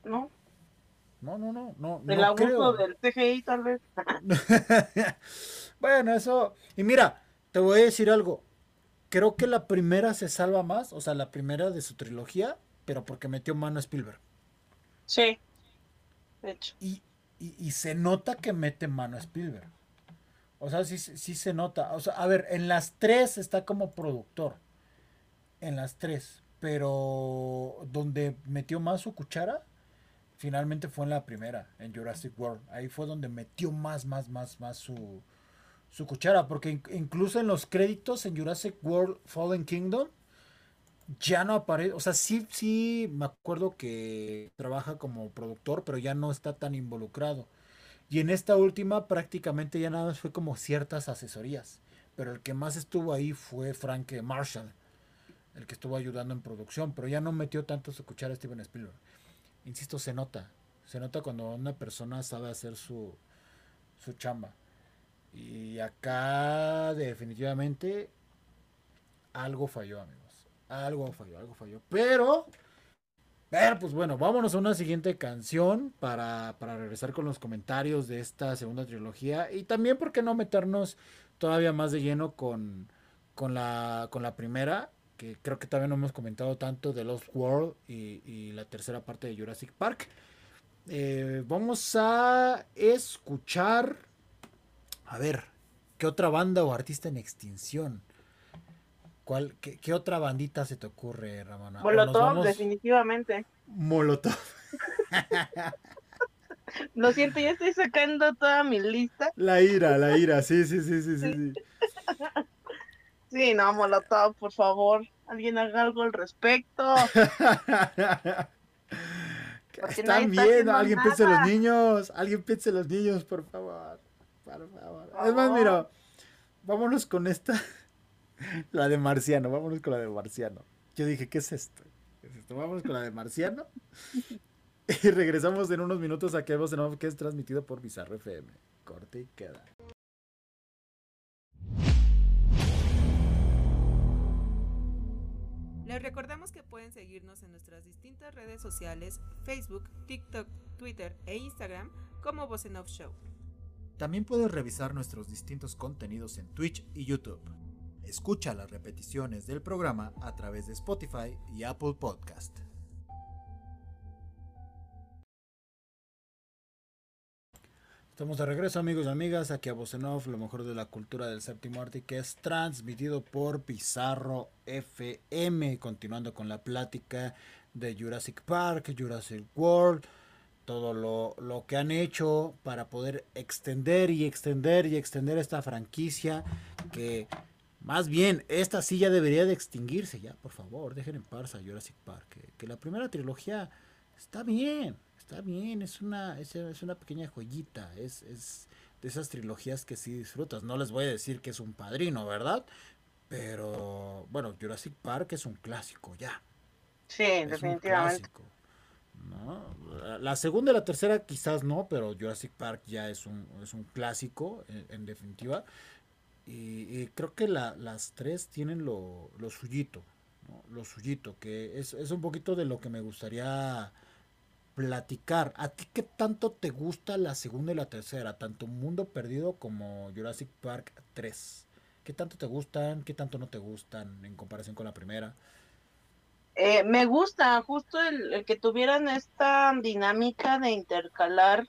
no. No, no, no, no. El abuso del CGI, tal vez. bueno, eso. Y mira, te voy a decir algo. Creo que la primera se salva más, o sea, la primera de su trilogía, pero porque metió mano a Spielberg. Sí, de hecho. Y, y, se nota que mete mano a Spielberg. O sea, sí, sí se nota. O sea, a ver, en las tres está como productor. En las tres. Pero donde metió más su cuchara finalmente fue en la primera, en Jurassic World. Ahí fue donde metió más, más, más, más su, su cuchara. Porque incluso en los créditos en Jurassic World Fallen Kingdom ya no aparece. O sea, sí, sí, me acuerdo que trabaja como productor, pero ya no está tan involucrado. Y en esta última prácticamente ya nada más fue como ciertas asesorías. Pero el que más estuvo ahí fue Frank Marshall, el que estuvo ayudando en producción, pero ya no metió tanto su cuchara a Steven Spielberg insisto, se nota. Se nota cuando una persona sabe hacer su, su chamba. Y acá definitivamente algo falló, amigos. Algo falló, algo falló. Pero, pero pues bueno, vámonos a una siguiente canción para, para regresar con los comentarios de esta segunda trilogía. Y también, ¿por qué no meternos todavía más de lleno con, con, la, con la primera? que creo que también no hemos comentado tanto de Lost World y, la tercera parte de Jurassic Park. Eh, vamos a escuchar, a ver, ¿qué otra banda o artista en extinción? ¿Cuál, qué, otra bandita se te ocurre, Ramona? Molotov, definitivamente. Molotov. Lo siento, ya estoy sacando toda mi lista. La ira, la ira, sí, sí, sí, sí, sí. sí. Sí, no, Molotov, por favor. Alguien haga algo al respecto. Están bien, alguien piense en los niños. Alguien piense en los niños, por favor. Por favor. Es más, mira, vámonos con esta. La de Marciano, vámonos con la de Marciano. Yo dije, ¿qué es esto? ¿Qué es esto? Vámonos con la de Marciano. Y regresamos en unos minutos a que nuevo que es transmitido por Bizarro FM. Corte y queda. Les recordamos que pueden seguirnos en nuestras distintas redes sociales, Facebook, TikTok, Twitter e Instagram como Voz Off Show. También puedes revisar nuestros distintos contenidos en Twitch y YouTube. Escucha las repeticiones del programa a través de Spotify y Apple Podcast. Estamos de regreso amigos y amigas, aquí a Off, lo mejor de la cultura del séptimo arte que es transmitido por Pizarro FM, continuando con la plática de Jurassic Park, Jurassic World, todo lo, lo que han hecho para poder extender y extender y extender esta franquicia que más bien esta silla debería de extinguirse ya, por favor, dejen en paz a Jurassic Park, que la primera trilogía está bien, está bien, es una, es, una pequeña joyita, es, es de esas trilogías que sí disfrutas. No les voy a decir que es un padrino, ¿verdad? Pero bueno, Jurassic Park es un clásico ya. Sí, definitivamente. La segunda y la tercera quizás no, pero Jurassic Park ya es un, es un clásico, en, definitiva. Y, creo que las tres tienen lo, lo suyito, lo suyito, que es, es un poquito de lo que me gustaría platicar. ¿A ti qué tanto te gusta la segunda y la tercera? Tanto Mundo Perdido como Jurassic Park 3. ¿Qué tanto te gustan? ¿Qué tanto no te gustan en comparación con la primera? Eh, me gusta justo el, que tuvieran esta dinámica de intercalar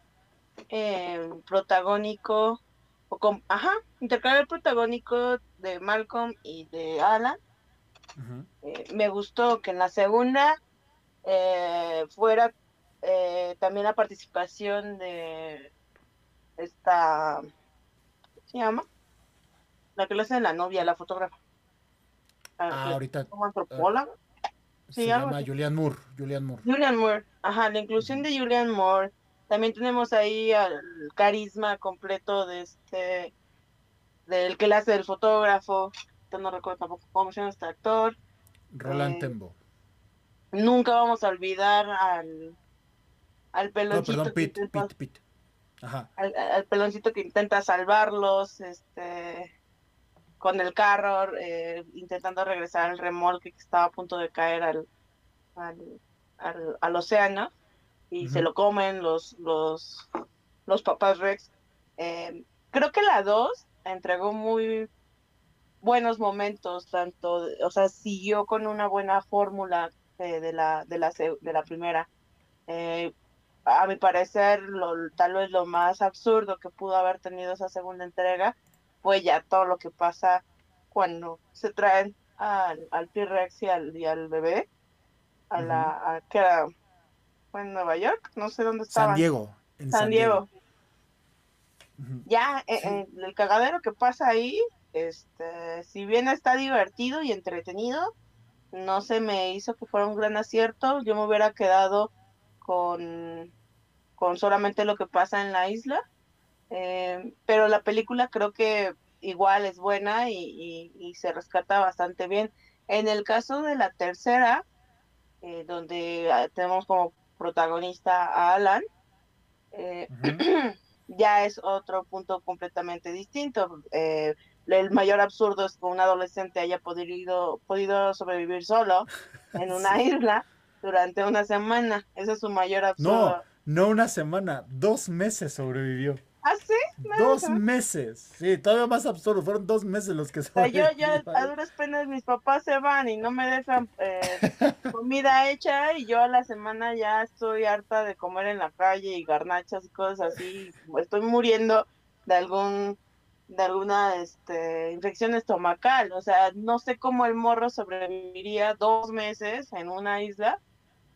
eh, protagónico, o con, ajá, intercalar protagónico de Malcolm y de Alan. Eh, me gustó que en la segunda eh, fuera eh, también la participación de esta, ¿cómo se llama? La que le hace la novia, la fotógrafa. Ah, ahorita. Como antropóloga. se llama Julian Moore. Julian Moore. Julian Moore. Ajá, la inclusión de Julian Moore. También tenemos ahí al carisma completo de este, del que le hace el fotógrafo. No recuerdo tampoco cómo se llama este actor. Roland eh, Tembo. Nunca vamos a olvidar al, al peloncito. No, perdón, Pete, Pete, Ajá. Al, al, peloncito que intenta salvarlos, este, con el carro, eh, intentando regresar al remolque que estaba a punto de caer al, al, al, océano y se lo comen los, los, los papás Rex. Eh, creo que la 2 entregó muy buenos momentos, tanto, o sea, siguió con una buena fórmula eh, de, la, de, la, de la primera. a mi parecer, lo, tal vez lo más absurdo que pudo haber tenido esa segunda entrega fue ya todo lo que pasa cuando se traen al, al T-Rex y al, y al bebé a la que era fue en Nueva York, no sé dónde estaba. San Diego. En San, Diego. Ya eh, eh, el cagadero que pasa ahí, este, si bien está divertido y entretenido, no se me hizo que fuera un gran acierto. Yo me hubiera quedado con, con solamente lo que pasa en la isla. Eh, pero la película creo que igual es buena y, se rescata bastante bien. En el caso de la tercera, eh, donde ah, tenemos como protagonista a Alan, eh, ya es otro punto completamente distinto. Eh, el mayor absurdo es que un adolescente haya podido, podido sobrevivir solo en una isla durante una semana. Ese es su mayor absurdo. No, no una semana, dos meses sobrevivió. ¿Ah, sí? Dos meses. Sí, todavía más absurdo. Fueron dos meses los que se Yo, yo, a duras penas, mis papás se van y no me dejan eh, comida hecha y yo a la semana ya estoy harta de comer en la calle y garnachas y cosas así. Estoy muriendo de algún de alguna este, infección estomacal. O sea, no sé cómo el morro sobreviviría dos meses en una isla,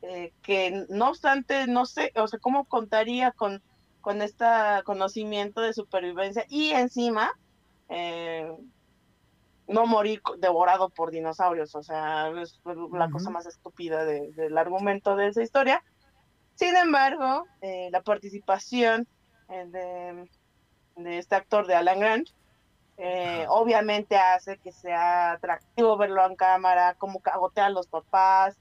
eh, que no obstante, no sé, o sea, cómo contaría con con este conocimiento de supervivencia y encima eh, no morir devorado por dinosaurios, o sea, es la cosa más estúpida del argumento de esa historia. Sin embargo, eh, la participación eh, de, este actor de Alan Grant obviamente hace que sea atractivo verlo en cámara, como cagotea a los papás,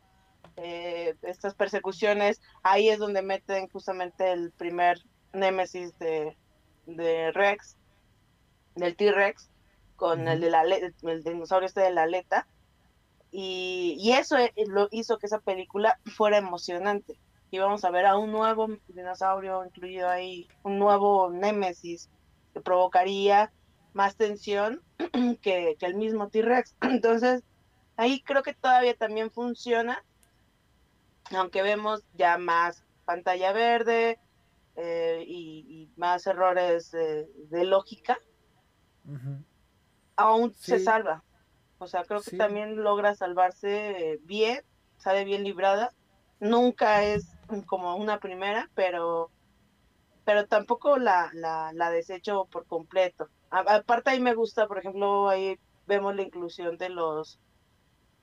estas persecuciones, ahí es donde meten justamente el primer némesis de, de Rex, del T-Rex, con el, de la, el dinosaurio este de la aleta. Y, y, eso e, lo hizo que esa película fuera emocionante. Íbamos a ver a un nuevo dinosaurio incluido ahí, un nuevo némesis que provocaría más tensión que, que el mismo T-Rex. Entonces, ahí creo que todavía también funciona, aunque vemos ya más pantalla verde, eh, y, más errores de, lógica, aún se salva. O sea, creo que también logra salvarse bien, sale bien librada. Nunca es como una primera, pero pero tampoco la, la, la desecho por completo. aparte ahí me gusta, por ejemplo, ahí vemos la inclusión de los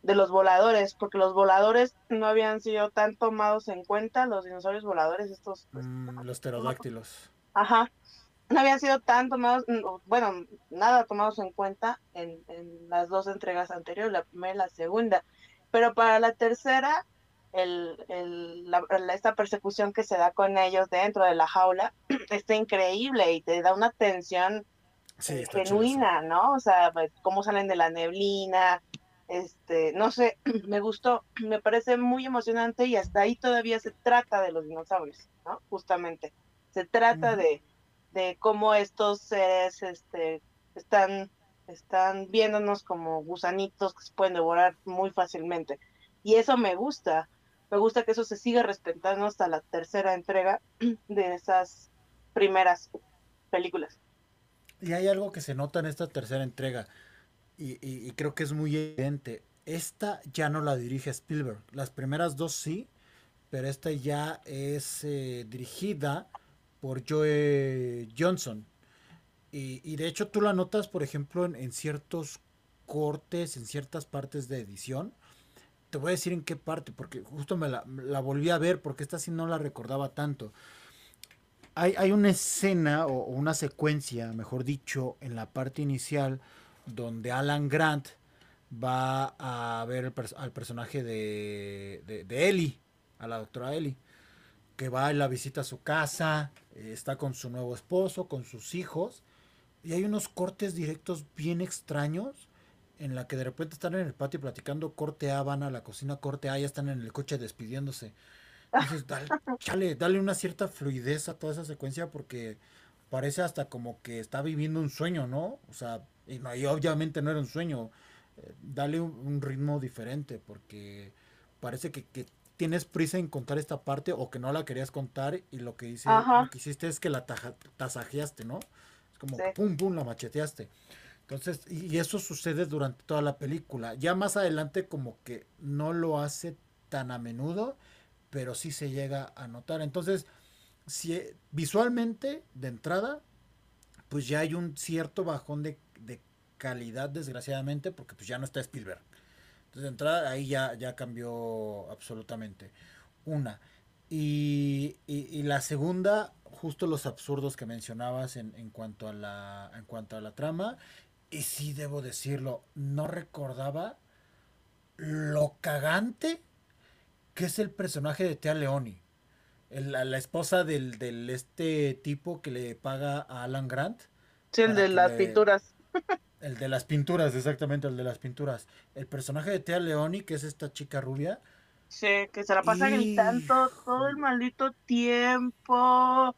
de los voladores, porque los voladores no habían sido tan tomados en cuenta, los dinosaurios voladores, estos... Pues, mm, los pterodáctilos. Ajá, no habían sido tan tomados, bueno, nada tomados en cuenta en, en las dos entregas anteriores, la primera y la segunda, pero para la tercera, el, el, la, esta persecución que se da con ellos dentro de la jaula está increíble y te da una tensión genuina, ¿no? O sea, pues, cómo salen de la neblina, este, no sé, me gustó, me parece muy emocionante y hasta ahí todavía se trata de los dinosaurios, ¿no? Justamente, se trata de, de cómo estos seres, este, están, están viéndonos como gusanitos que se pueden devorar muy fácilmente. Y eso me gusta, me gusta que eso se siga respetando hasta la tercera entrega de esas primeras películas. Y hay algo que se nota en esta tercera entrega y, creo que es muy evidente. Esta ya no la dirige Spielberg. Las primeras dos sí, pero esta ya es eh, dirigida por Joe Johnson. Y, de hecho tú la notas, por ejemplo, en, ciertos cortes, en ciertas partes de edición. Te voy a decir en qué parte, porque justo me la, volví a ver, porque esta sí no la recordaba tanto. Hay, hay una escena o, una secuencia, mejor dicho, en la parte inicial, donde Alan Grant va a ver al personaje de, de, de Ellie, a la doctora Ellie que va y la visita a su casa, eh, está con su nuevo esposo, con sus hijos, y hay unos cortes directos bien extraños en la que de repente están en el patio platicando, corte A, van a la cocina, corte A, ya están en el coche despidiéndose. Entonces, dale, dale una cierta fluidez a toda esa secuencia porque parece hasta como que está viviendo un sueño, ¿no? O sea, y, obviamente no era un sueño. Eh, dale un, ritmo diferente porque parece que, que tienes prisa en contar esta parte o que no la querías contar y lo que, hice, lo que hiciste es que la tasajeaste, ¿no? Es como pum, pum, la macheteaste. Entonces, y eso sucede durante toda la película. Ya más adelante como que no lo hace tan a menudo, pero sí se llega a notar. Entonces, si, visualmente, de entrada, pues ya hay un cierto bajón de calidad, desgraciadamente, porque pues ya no está Spielberg. Entonces, de entrada, ahí ya, ya cambió absolutamente. Una. Y, la segunda, justo los absurdos que mencionabas en, en, cuanto a la, en cuanto a la trama. Y sí debo decirlo, no recordaba lo cagante que es el personaje de Tea Leoni. la, esposa del, del, este tipo que le paga a Alan Grant. Sí, el de las pinturas. El de las pinturas, exactamente, el de las pinturas. El personaje de Tea Leoni, que es esta chica rubia. Sí, que se la pasa gritando todo el maldito tiempo.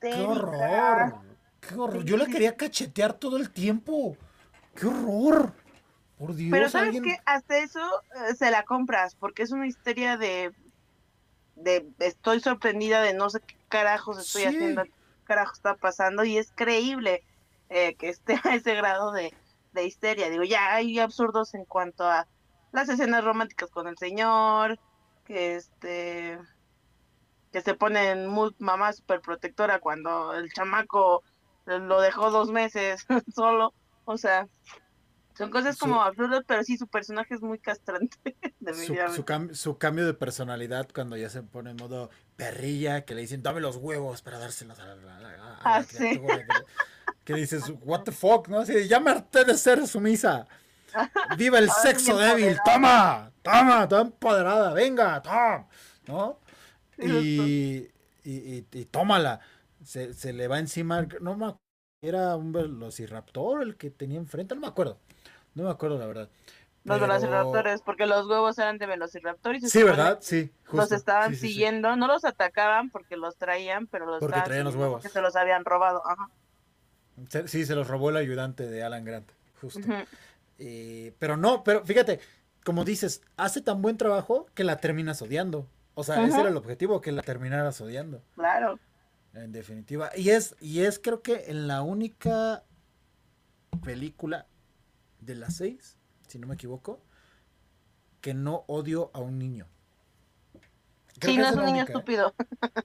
¡Qué horror! ¡Qué horror! Yo la quería cachetear todo el tiempo. ¡Qué horror! Por Dios. Pero sabes que hasta eso eh, se la compras, porque es una historia de, de estoy sorprendida de no sé qué carajos estoy haciendo, qué carajo está pasando, y es creíble eh, que esté a ese grado de, de histeria. Digo, ya hay absurdos en cuanto a las escenas románticas con el señor, que este que se pone en mamá super protectora cuando el chamaco lo dejó dos meses solo, o sea, son cosas como absurdas, pero sí su personaje es muy castrante. su, su, cambio de personalidad cuando ya se pone en modo perrilla, que le dicen dame los huevos para dárselos a la, ah, sí que dices, what the fuck, ¿no? Así, ya me de ser sumisa. Viva el sexo débil, toma, toma, toma empoderada, venga, toma, ¿no? Y, y, y, tómala. Se, se, le va encima, no me era un velociraptor el que tenía enfrente, no me acuerdo, no me acuerdo la verdad. Los velociraptores, porque los huevos eran de velociraptores. Sí, ¿verdad? Sí. los estaban siguiendo, no los atacaban porque los traían, pero los porque traían los huevos. Que se los habían robado, ajá. Sí, se los robó el ayudante de Alan Grant, justo. Eh, pero no, pero fíjate, como dices, hace tan buen trabajo que la terminas odiando. O sea, ese era el objetivo, que la terminaras odiando. Claro. En definitiva. Y es, y es creo que en la única película de las seis, si no me equivoco, que no odio a un niño sí, no es, un niño estúpido.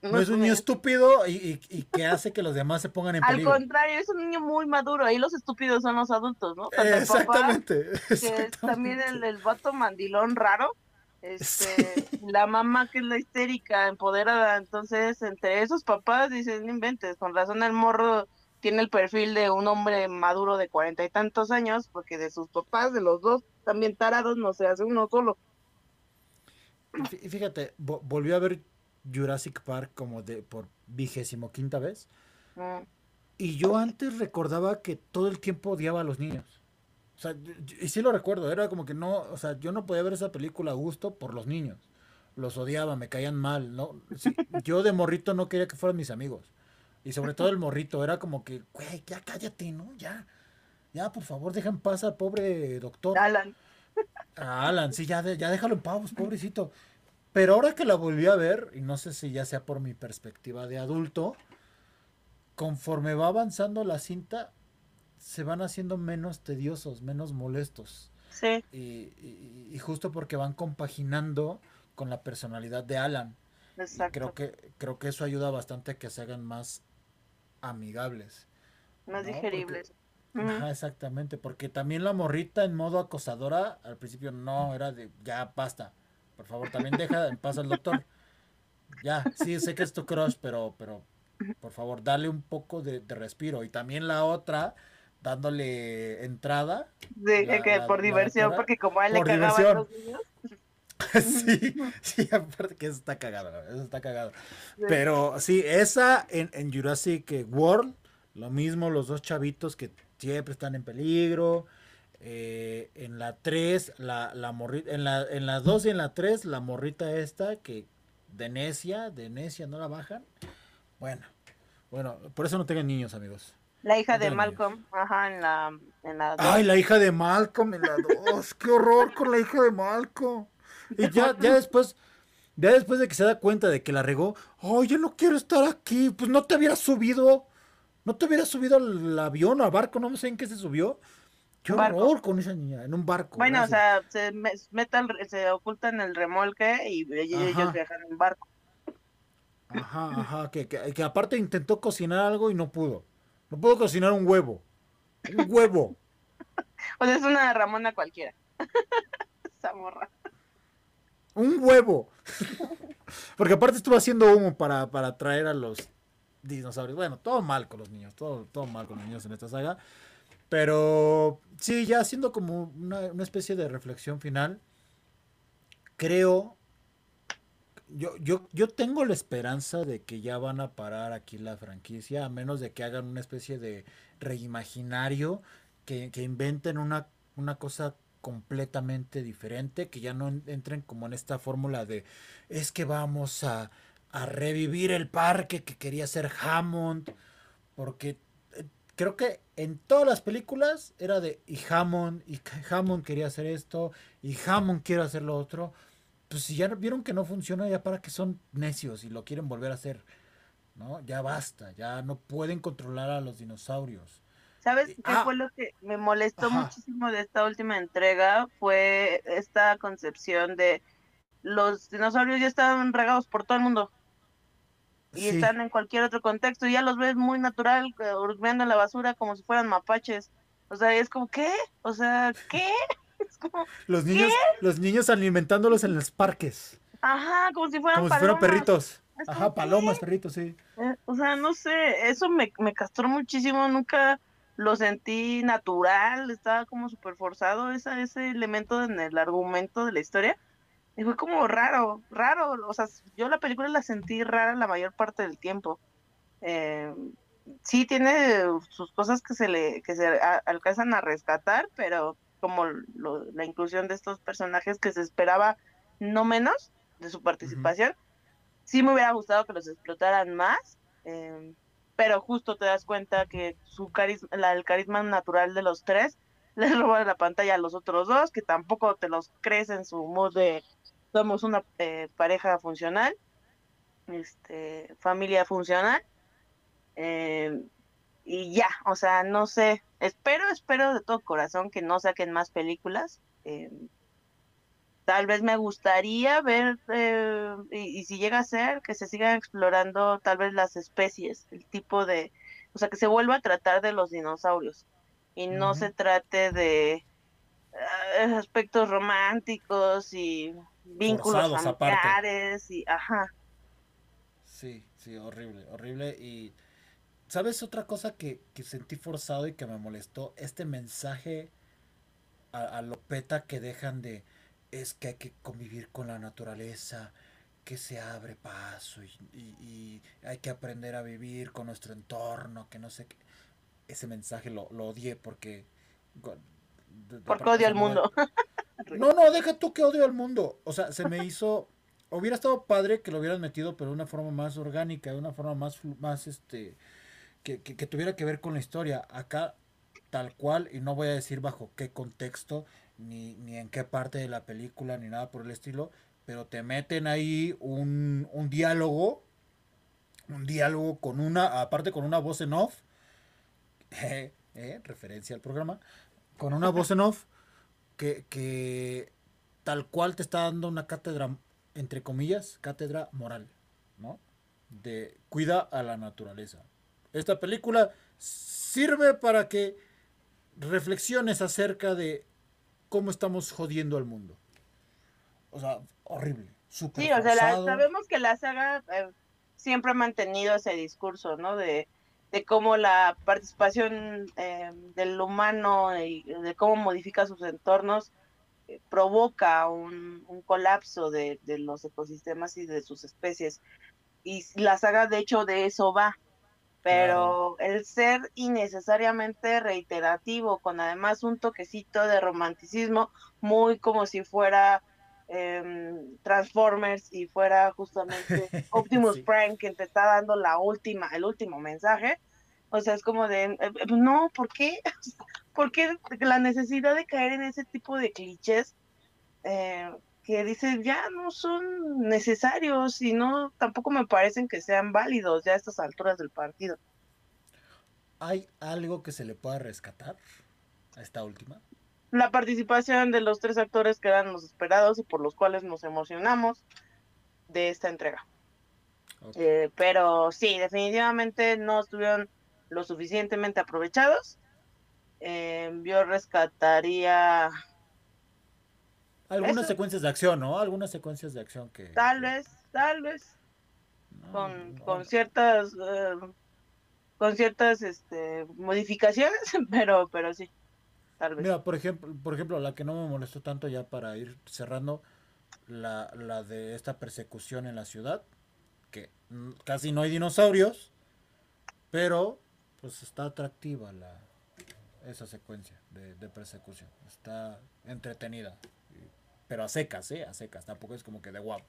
no, es un niño estúpido y, que hace que los demás se pongan en peligro. Al contrario, es un niño muy maduro. Ahí los estúpidos son los adultos, ¿no? exactamente, Que es también el, el vato mandilón raro. Este, La mamá que es la histérica, empoderada. Entonces, entre esos papás, dicen, no inventes. Con razón el morro tiene el perfil de un hombre maduro de cuarenta y tantos años, porque de sus papás, de los dos, también tarados, no se hace uno solo. Y fíjate, volvió a ver Jurassic Park como de por vigésimo quinta vez. Mm. Y yo antes recordaba que todo el tiempo odiaba a los niños. O sea, y sí lo recuerdo, era como que no, o sea, yo no podía ver esa película a gusto por los niños. Los odiaba, me caían mal, ¿no? yo de morrito no quería que fueran mis amigos. Y sobre todo el morrito, era como que, güey, ya cállate, ¿no? Ya, ya, por favor, deja en paz al pobre doctor. Alan. Alan, sí, ya, ya déjalo en paz, pobrecito. Pero ahora que la volví a ver, y no sé si ya sea por mi perspectiva de adulto, conforme va avanzando la cinta, se van haciendo menos tediosos, menos molestos. Sí. Y, y, justo porque van compaginando con la personalidad de Alan. Exacto. creo que, creo que eso ayuda bastante a que se hagan más amigables. Más digeribles. Ajá, exactamente, porque también la morrita en modo acosadora al principio no era de ya basta, por favor, también deja en paz al doctor. Ya, sí, sé que es tu crush, pero, pero por favor, dale un poco de, respiro. Y también la otra, dándole entrada. Sí, que por diversión, porque como a él le cagaban los niños. sí, sí, aparte que eso está cagado, eso está cagado. Pero sí, esa en, en Jurassic World, lo mismo, los dos chavitos que siempre están en peligro. Eh, en la 3, la, la morrita, en la, en la 2 y en la 3, la morrita esta que de necia, de necia no la bajan. Bueno, bueno, por eso no tengan niños, amigos. La hija de Malcolm, ajá, en la, en la Ay, la hija de Malcolm en la 2, qué horror con la hija de Malcolm. Y ya, ya después, ya después de que se da cuenta de que la regó, ay, yo no quiero estar aquí, pues no te hubieras subido. ¿No te hubiera subido al avión o al barco? No sé en qué se subió. Qué horror con esa niña, en un barco. Bueno, o sea, se, meta se oculta en el remolque y ellos viajan en un barco. Ajá, ajá, que, que, aparte intentó cocinar algo y no pudo. No pudo cocinar un huevo. Un huevo. o sea, es una Ramona cualquiera. esa morra. Un huevo. Porque aparte estuvo haciendo humo para, para traer a los dinosaurios. Bueno, todo mal con los niños, todo, todo mal con los niños en esta saga. Pero sí, ya haciendo como una, especie de reflexión final, creo, yo, yo, yo tengo la esperanza de que ya van a parar aquí la franquicia, a menos de que hagan una especie de reimaginario, que, que inventen una, una cosa completamente diferente, que ya no entren como en esta fórmula de es que vamos a a revivir el parque que quería ser Hammond, porque creo que en todas las películas era de y Hammond, y Hammond quería hacer esto, y Hammond quiere hacer lo otro. Pues si ya vieron que no funciona, ya para que son necios y lo quieren volver a hacer, ¿no? Ya basta, ya no pueden controlar a los dinosaurios. ¿Sabes qué ah. fue lo que me molestó muchísimo de esta última entrega? Fue esta concepción de los dinosaurios ya estaban regados por todo el mundo y están en cualquier otro contexto y ya los ves muy natural eh, hurmeando en la basura como si fueran mapaches. O sea, es como, ¿qué? O sea, ¿qué? Es como, los niños, los niños alimentándolos en los parques. Ajá, como si fueran Como si fueran perritos. Ajá, palomas, perritos, sí. Eh, o sea, no sé, eso me, me castró muchísimo, nunca lo sentí natural, estaba como súper forzado esa, ese elemento en el argumento de la historia. Y fue como raro, raro. O sea, yo la película la sentí rara la mayor parte del tiempo. Eh, sí tiene sus cosas que se le que se alcanzan a rescatar, pero como la inclusión de estos personajes que se esperaba no menos de su participación, sí me hubiera gustado que los explotaran más, eh, pero justo te das cuenta que su carisma, el carisma natural de los tres les roba la pantalla a los otros dos, que tampoco te los crees en su mood de somos una eh, pareja funcional, este, familia funcional, eh, y ya, o sea, no sé, espero, espero de todo corazón que no saquen más películas. Eh, tal vez me gustaría ver, y, si llega a ser, que se sigan explorando tal vez las especies, el tipo de, o sea, que se vuelva a tratar de los dinosaurios y no se trate de aspectos románticos y vínculos familiares y ajá. Sí, sí, horrible, horrible y ¿sabes otra cosa que, sentí forzado y que me molestó? Este mensaje a, a Lopeta que dejan de es que hay que convivir con la naturaleza, que se abre paso y, hay que aprender a vivir con nuestro entorno, que no sé qué. Ese mensaje lo, lo odié porque... Porque odio al mundo. No, no, deja tú que odio al mundo. O sea, se me hizo. Hubiera estado padre que lo hubieran metido, pero de una forma más orgánica, de una forma más, más este. Que, que, tuviera que ver con la historia. Acá, tal cual, y no voy a decir bajo qué contexto, ni, ni en qué parte de la película, ni nada por el estilo, pero te meten ahí un, un diálogo. Un diálogo con una. Aparte con una voz en off. eh, referencia al programa, con una voz en off que, que tal cual te está dando una cátedra, entre comillas, cátedra moral, ¿no? De cuida a la naturaleza. Esta película sirve para que reflexiones acerca de cómo estamos jodiendo al mundo. O sea, horrible. Super Sí, o sea, la- sabemos que la saga eh, siempre ha mantenido ese discurso, ¿no? De, de cómo la participación eh, del humano y de cómo modifica sus entornos eh, provoca un, un colapso de, de los ecosistemas y de sus especies. Y la saga, de hecho, de eso va. Pero el ser innecesariamente reiterativo, con además un toquecito de romanticismo, muy como si fuera em, Transformers y fuera justamente Optimus Sí. Prime que te está dando la última, el último mensaje. O sea, es como de, eh, eh, no, ¿por qué? ¿Por qué la necesidad de caer en ese tipo de clichés eh, que dices ya no son necesarios y no tampoco me parecen que sean válidos ya a estas alturas del partido? ¿Hay algo que se le pueda rescatar a esta última? La participación de los tres actores que eran los esperados y por los cuales nos emocionamos de esta entrega. Eh, pero sí, definitivamente no estuvieron lo suficientemente aprovechados. Eh, yo rescataría Algunas eso- secuencias de acción, ¿no? Algunas secuencias de acción que... tal vez, tal vez, no, con, no. con ciertas eh, con ciertas este, modificaciones, pero, pero sí, tal vez. Mira, por ejemplo, por ejemplo, la que no me molestó tanto ya para ir cerrando, la, la de esta persecución en la ciudad, que casi no hay dinosaurios, pero pues está atractiva la esa secuencia de, de persecución. Está entretenida. Pero a secas, ¿eh? A secas. Tampoco es como que de guapo.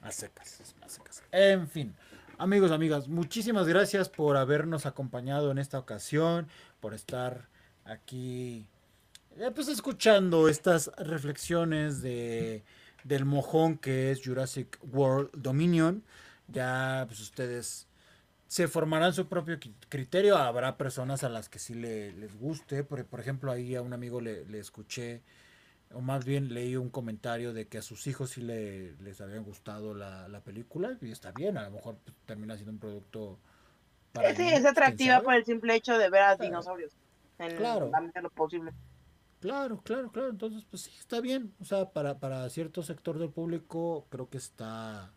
A secas, a secas. En fin, amigos, amigas, muchísimas gracias por habernos acompañado en esta ocasión, por estar aquí, eh, pues escuchando estas reflexiones de, del mojón que es Jurassic World Dominion. Ya, pues ustedes se formarán su propio criterio. Habrá personas a las que sí le, les guste. Por, por ejemplo, ahí a un amigo le, le escuché, o más bien leí un comentario de que a sus hijos sí le, les había gustado la, la película. Y está bien, a lo mejor termina siendo un producto para sí, es atractiva por el simple hecho de ver a dinosaurios en Claro. la medida de lo posible. Claro, claro, claro. Entonces, pues sí, está bien. O sea, para, para cierto sector del público creo que está,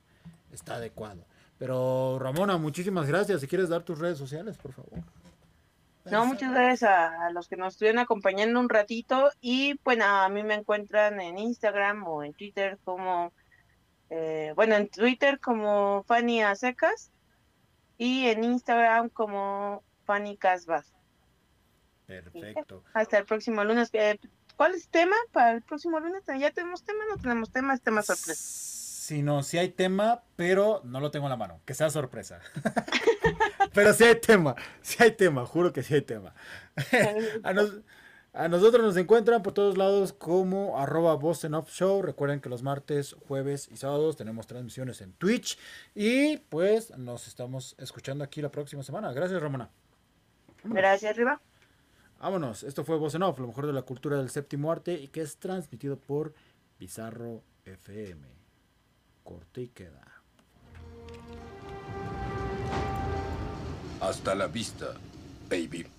está adecuado. Pero Ramona, muchísimas gracias. Si quieres dar tus redes sociales, por favor. No, muchas gracias a, a los que nos estuvieron acompañando un ratito y bueno, a mí me encuentran en Instagram o en Twitter como, eh, bueno, en Twitter como Fanny a secas y en Instagram como Fanny Casbas. Perfecto. Hasta el próximo lunes. Eh, ¿Cuál es el tema para el próximo lunes? ¿Ya tenemos tema? ¿No tenemos tema? Es tema sorpresa. Si no, si hay tema, pero no lo tengo en la mano. Que sea sorpresa. pero si hay tema, si hay tema, juro que sí hay tema. a, nos- a nosotros nos encuentran por todos lados como arroba en Off Show. Recuerden que los martes, jueves y sábados tenemos transmisiones en Twitch. Y pues nos estamos escuchando aquí la próxima semana. Gracias, Ramona. Gracias, Riva. Vámonos. Esto fue Voz Off, lo mejor de la cultura del séptimo arte y que es transmitido por Bizarro FM. Corte y queda. Hasta la vista, baby.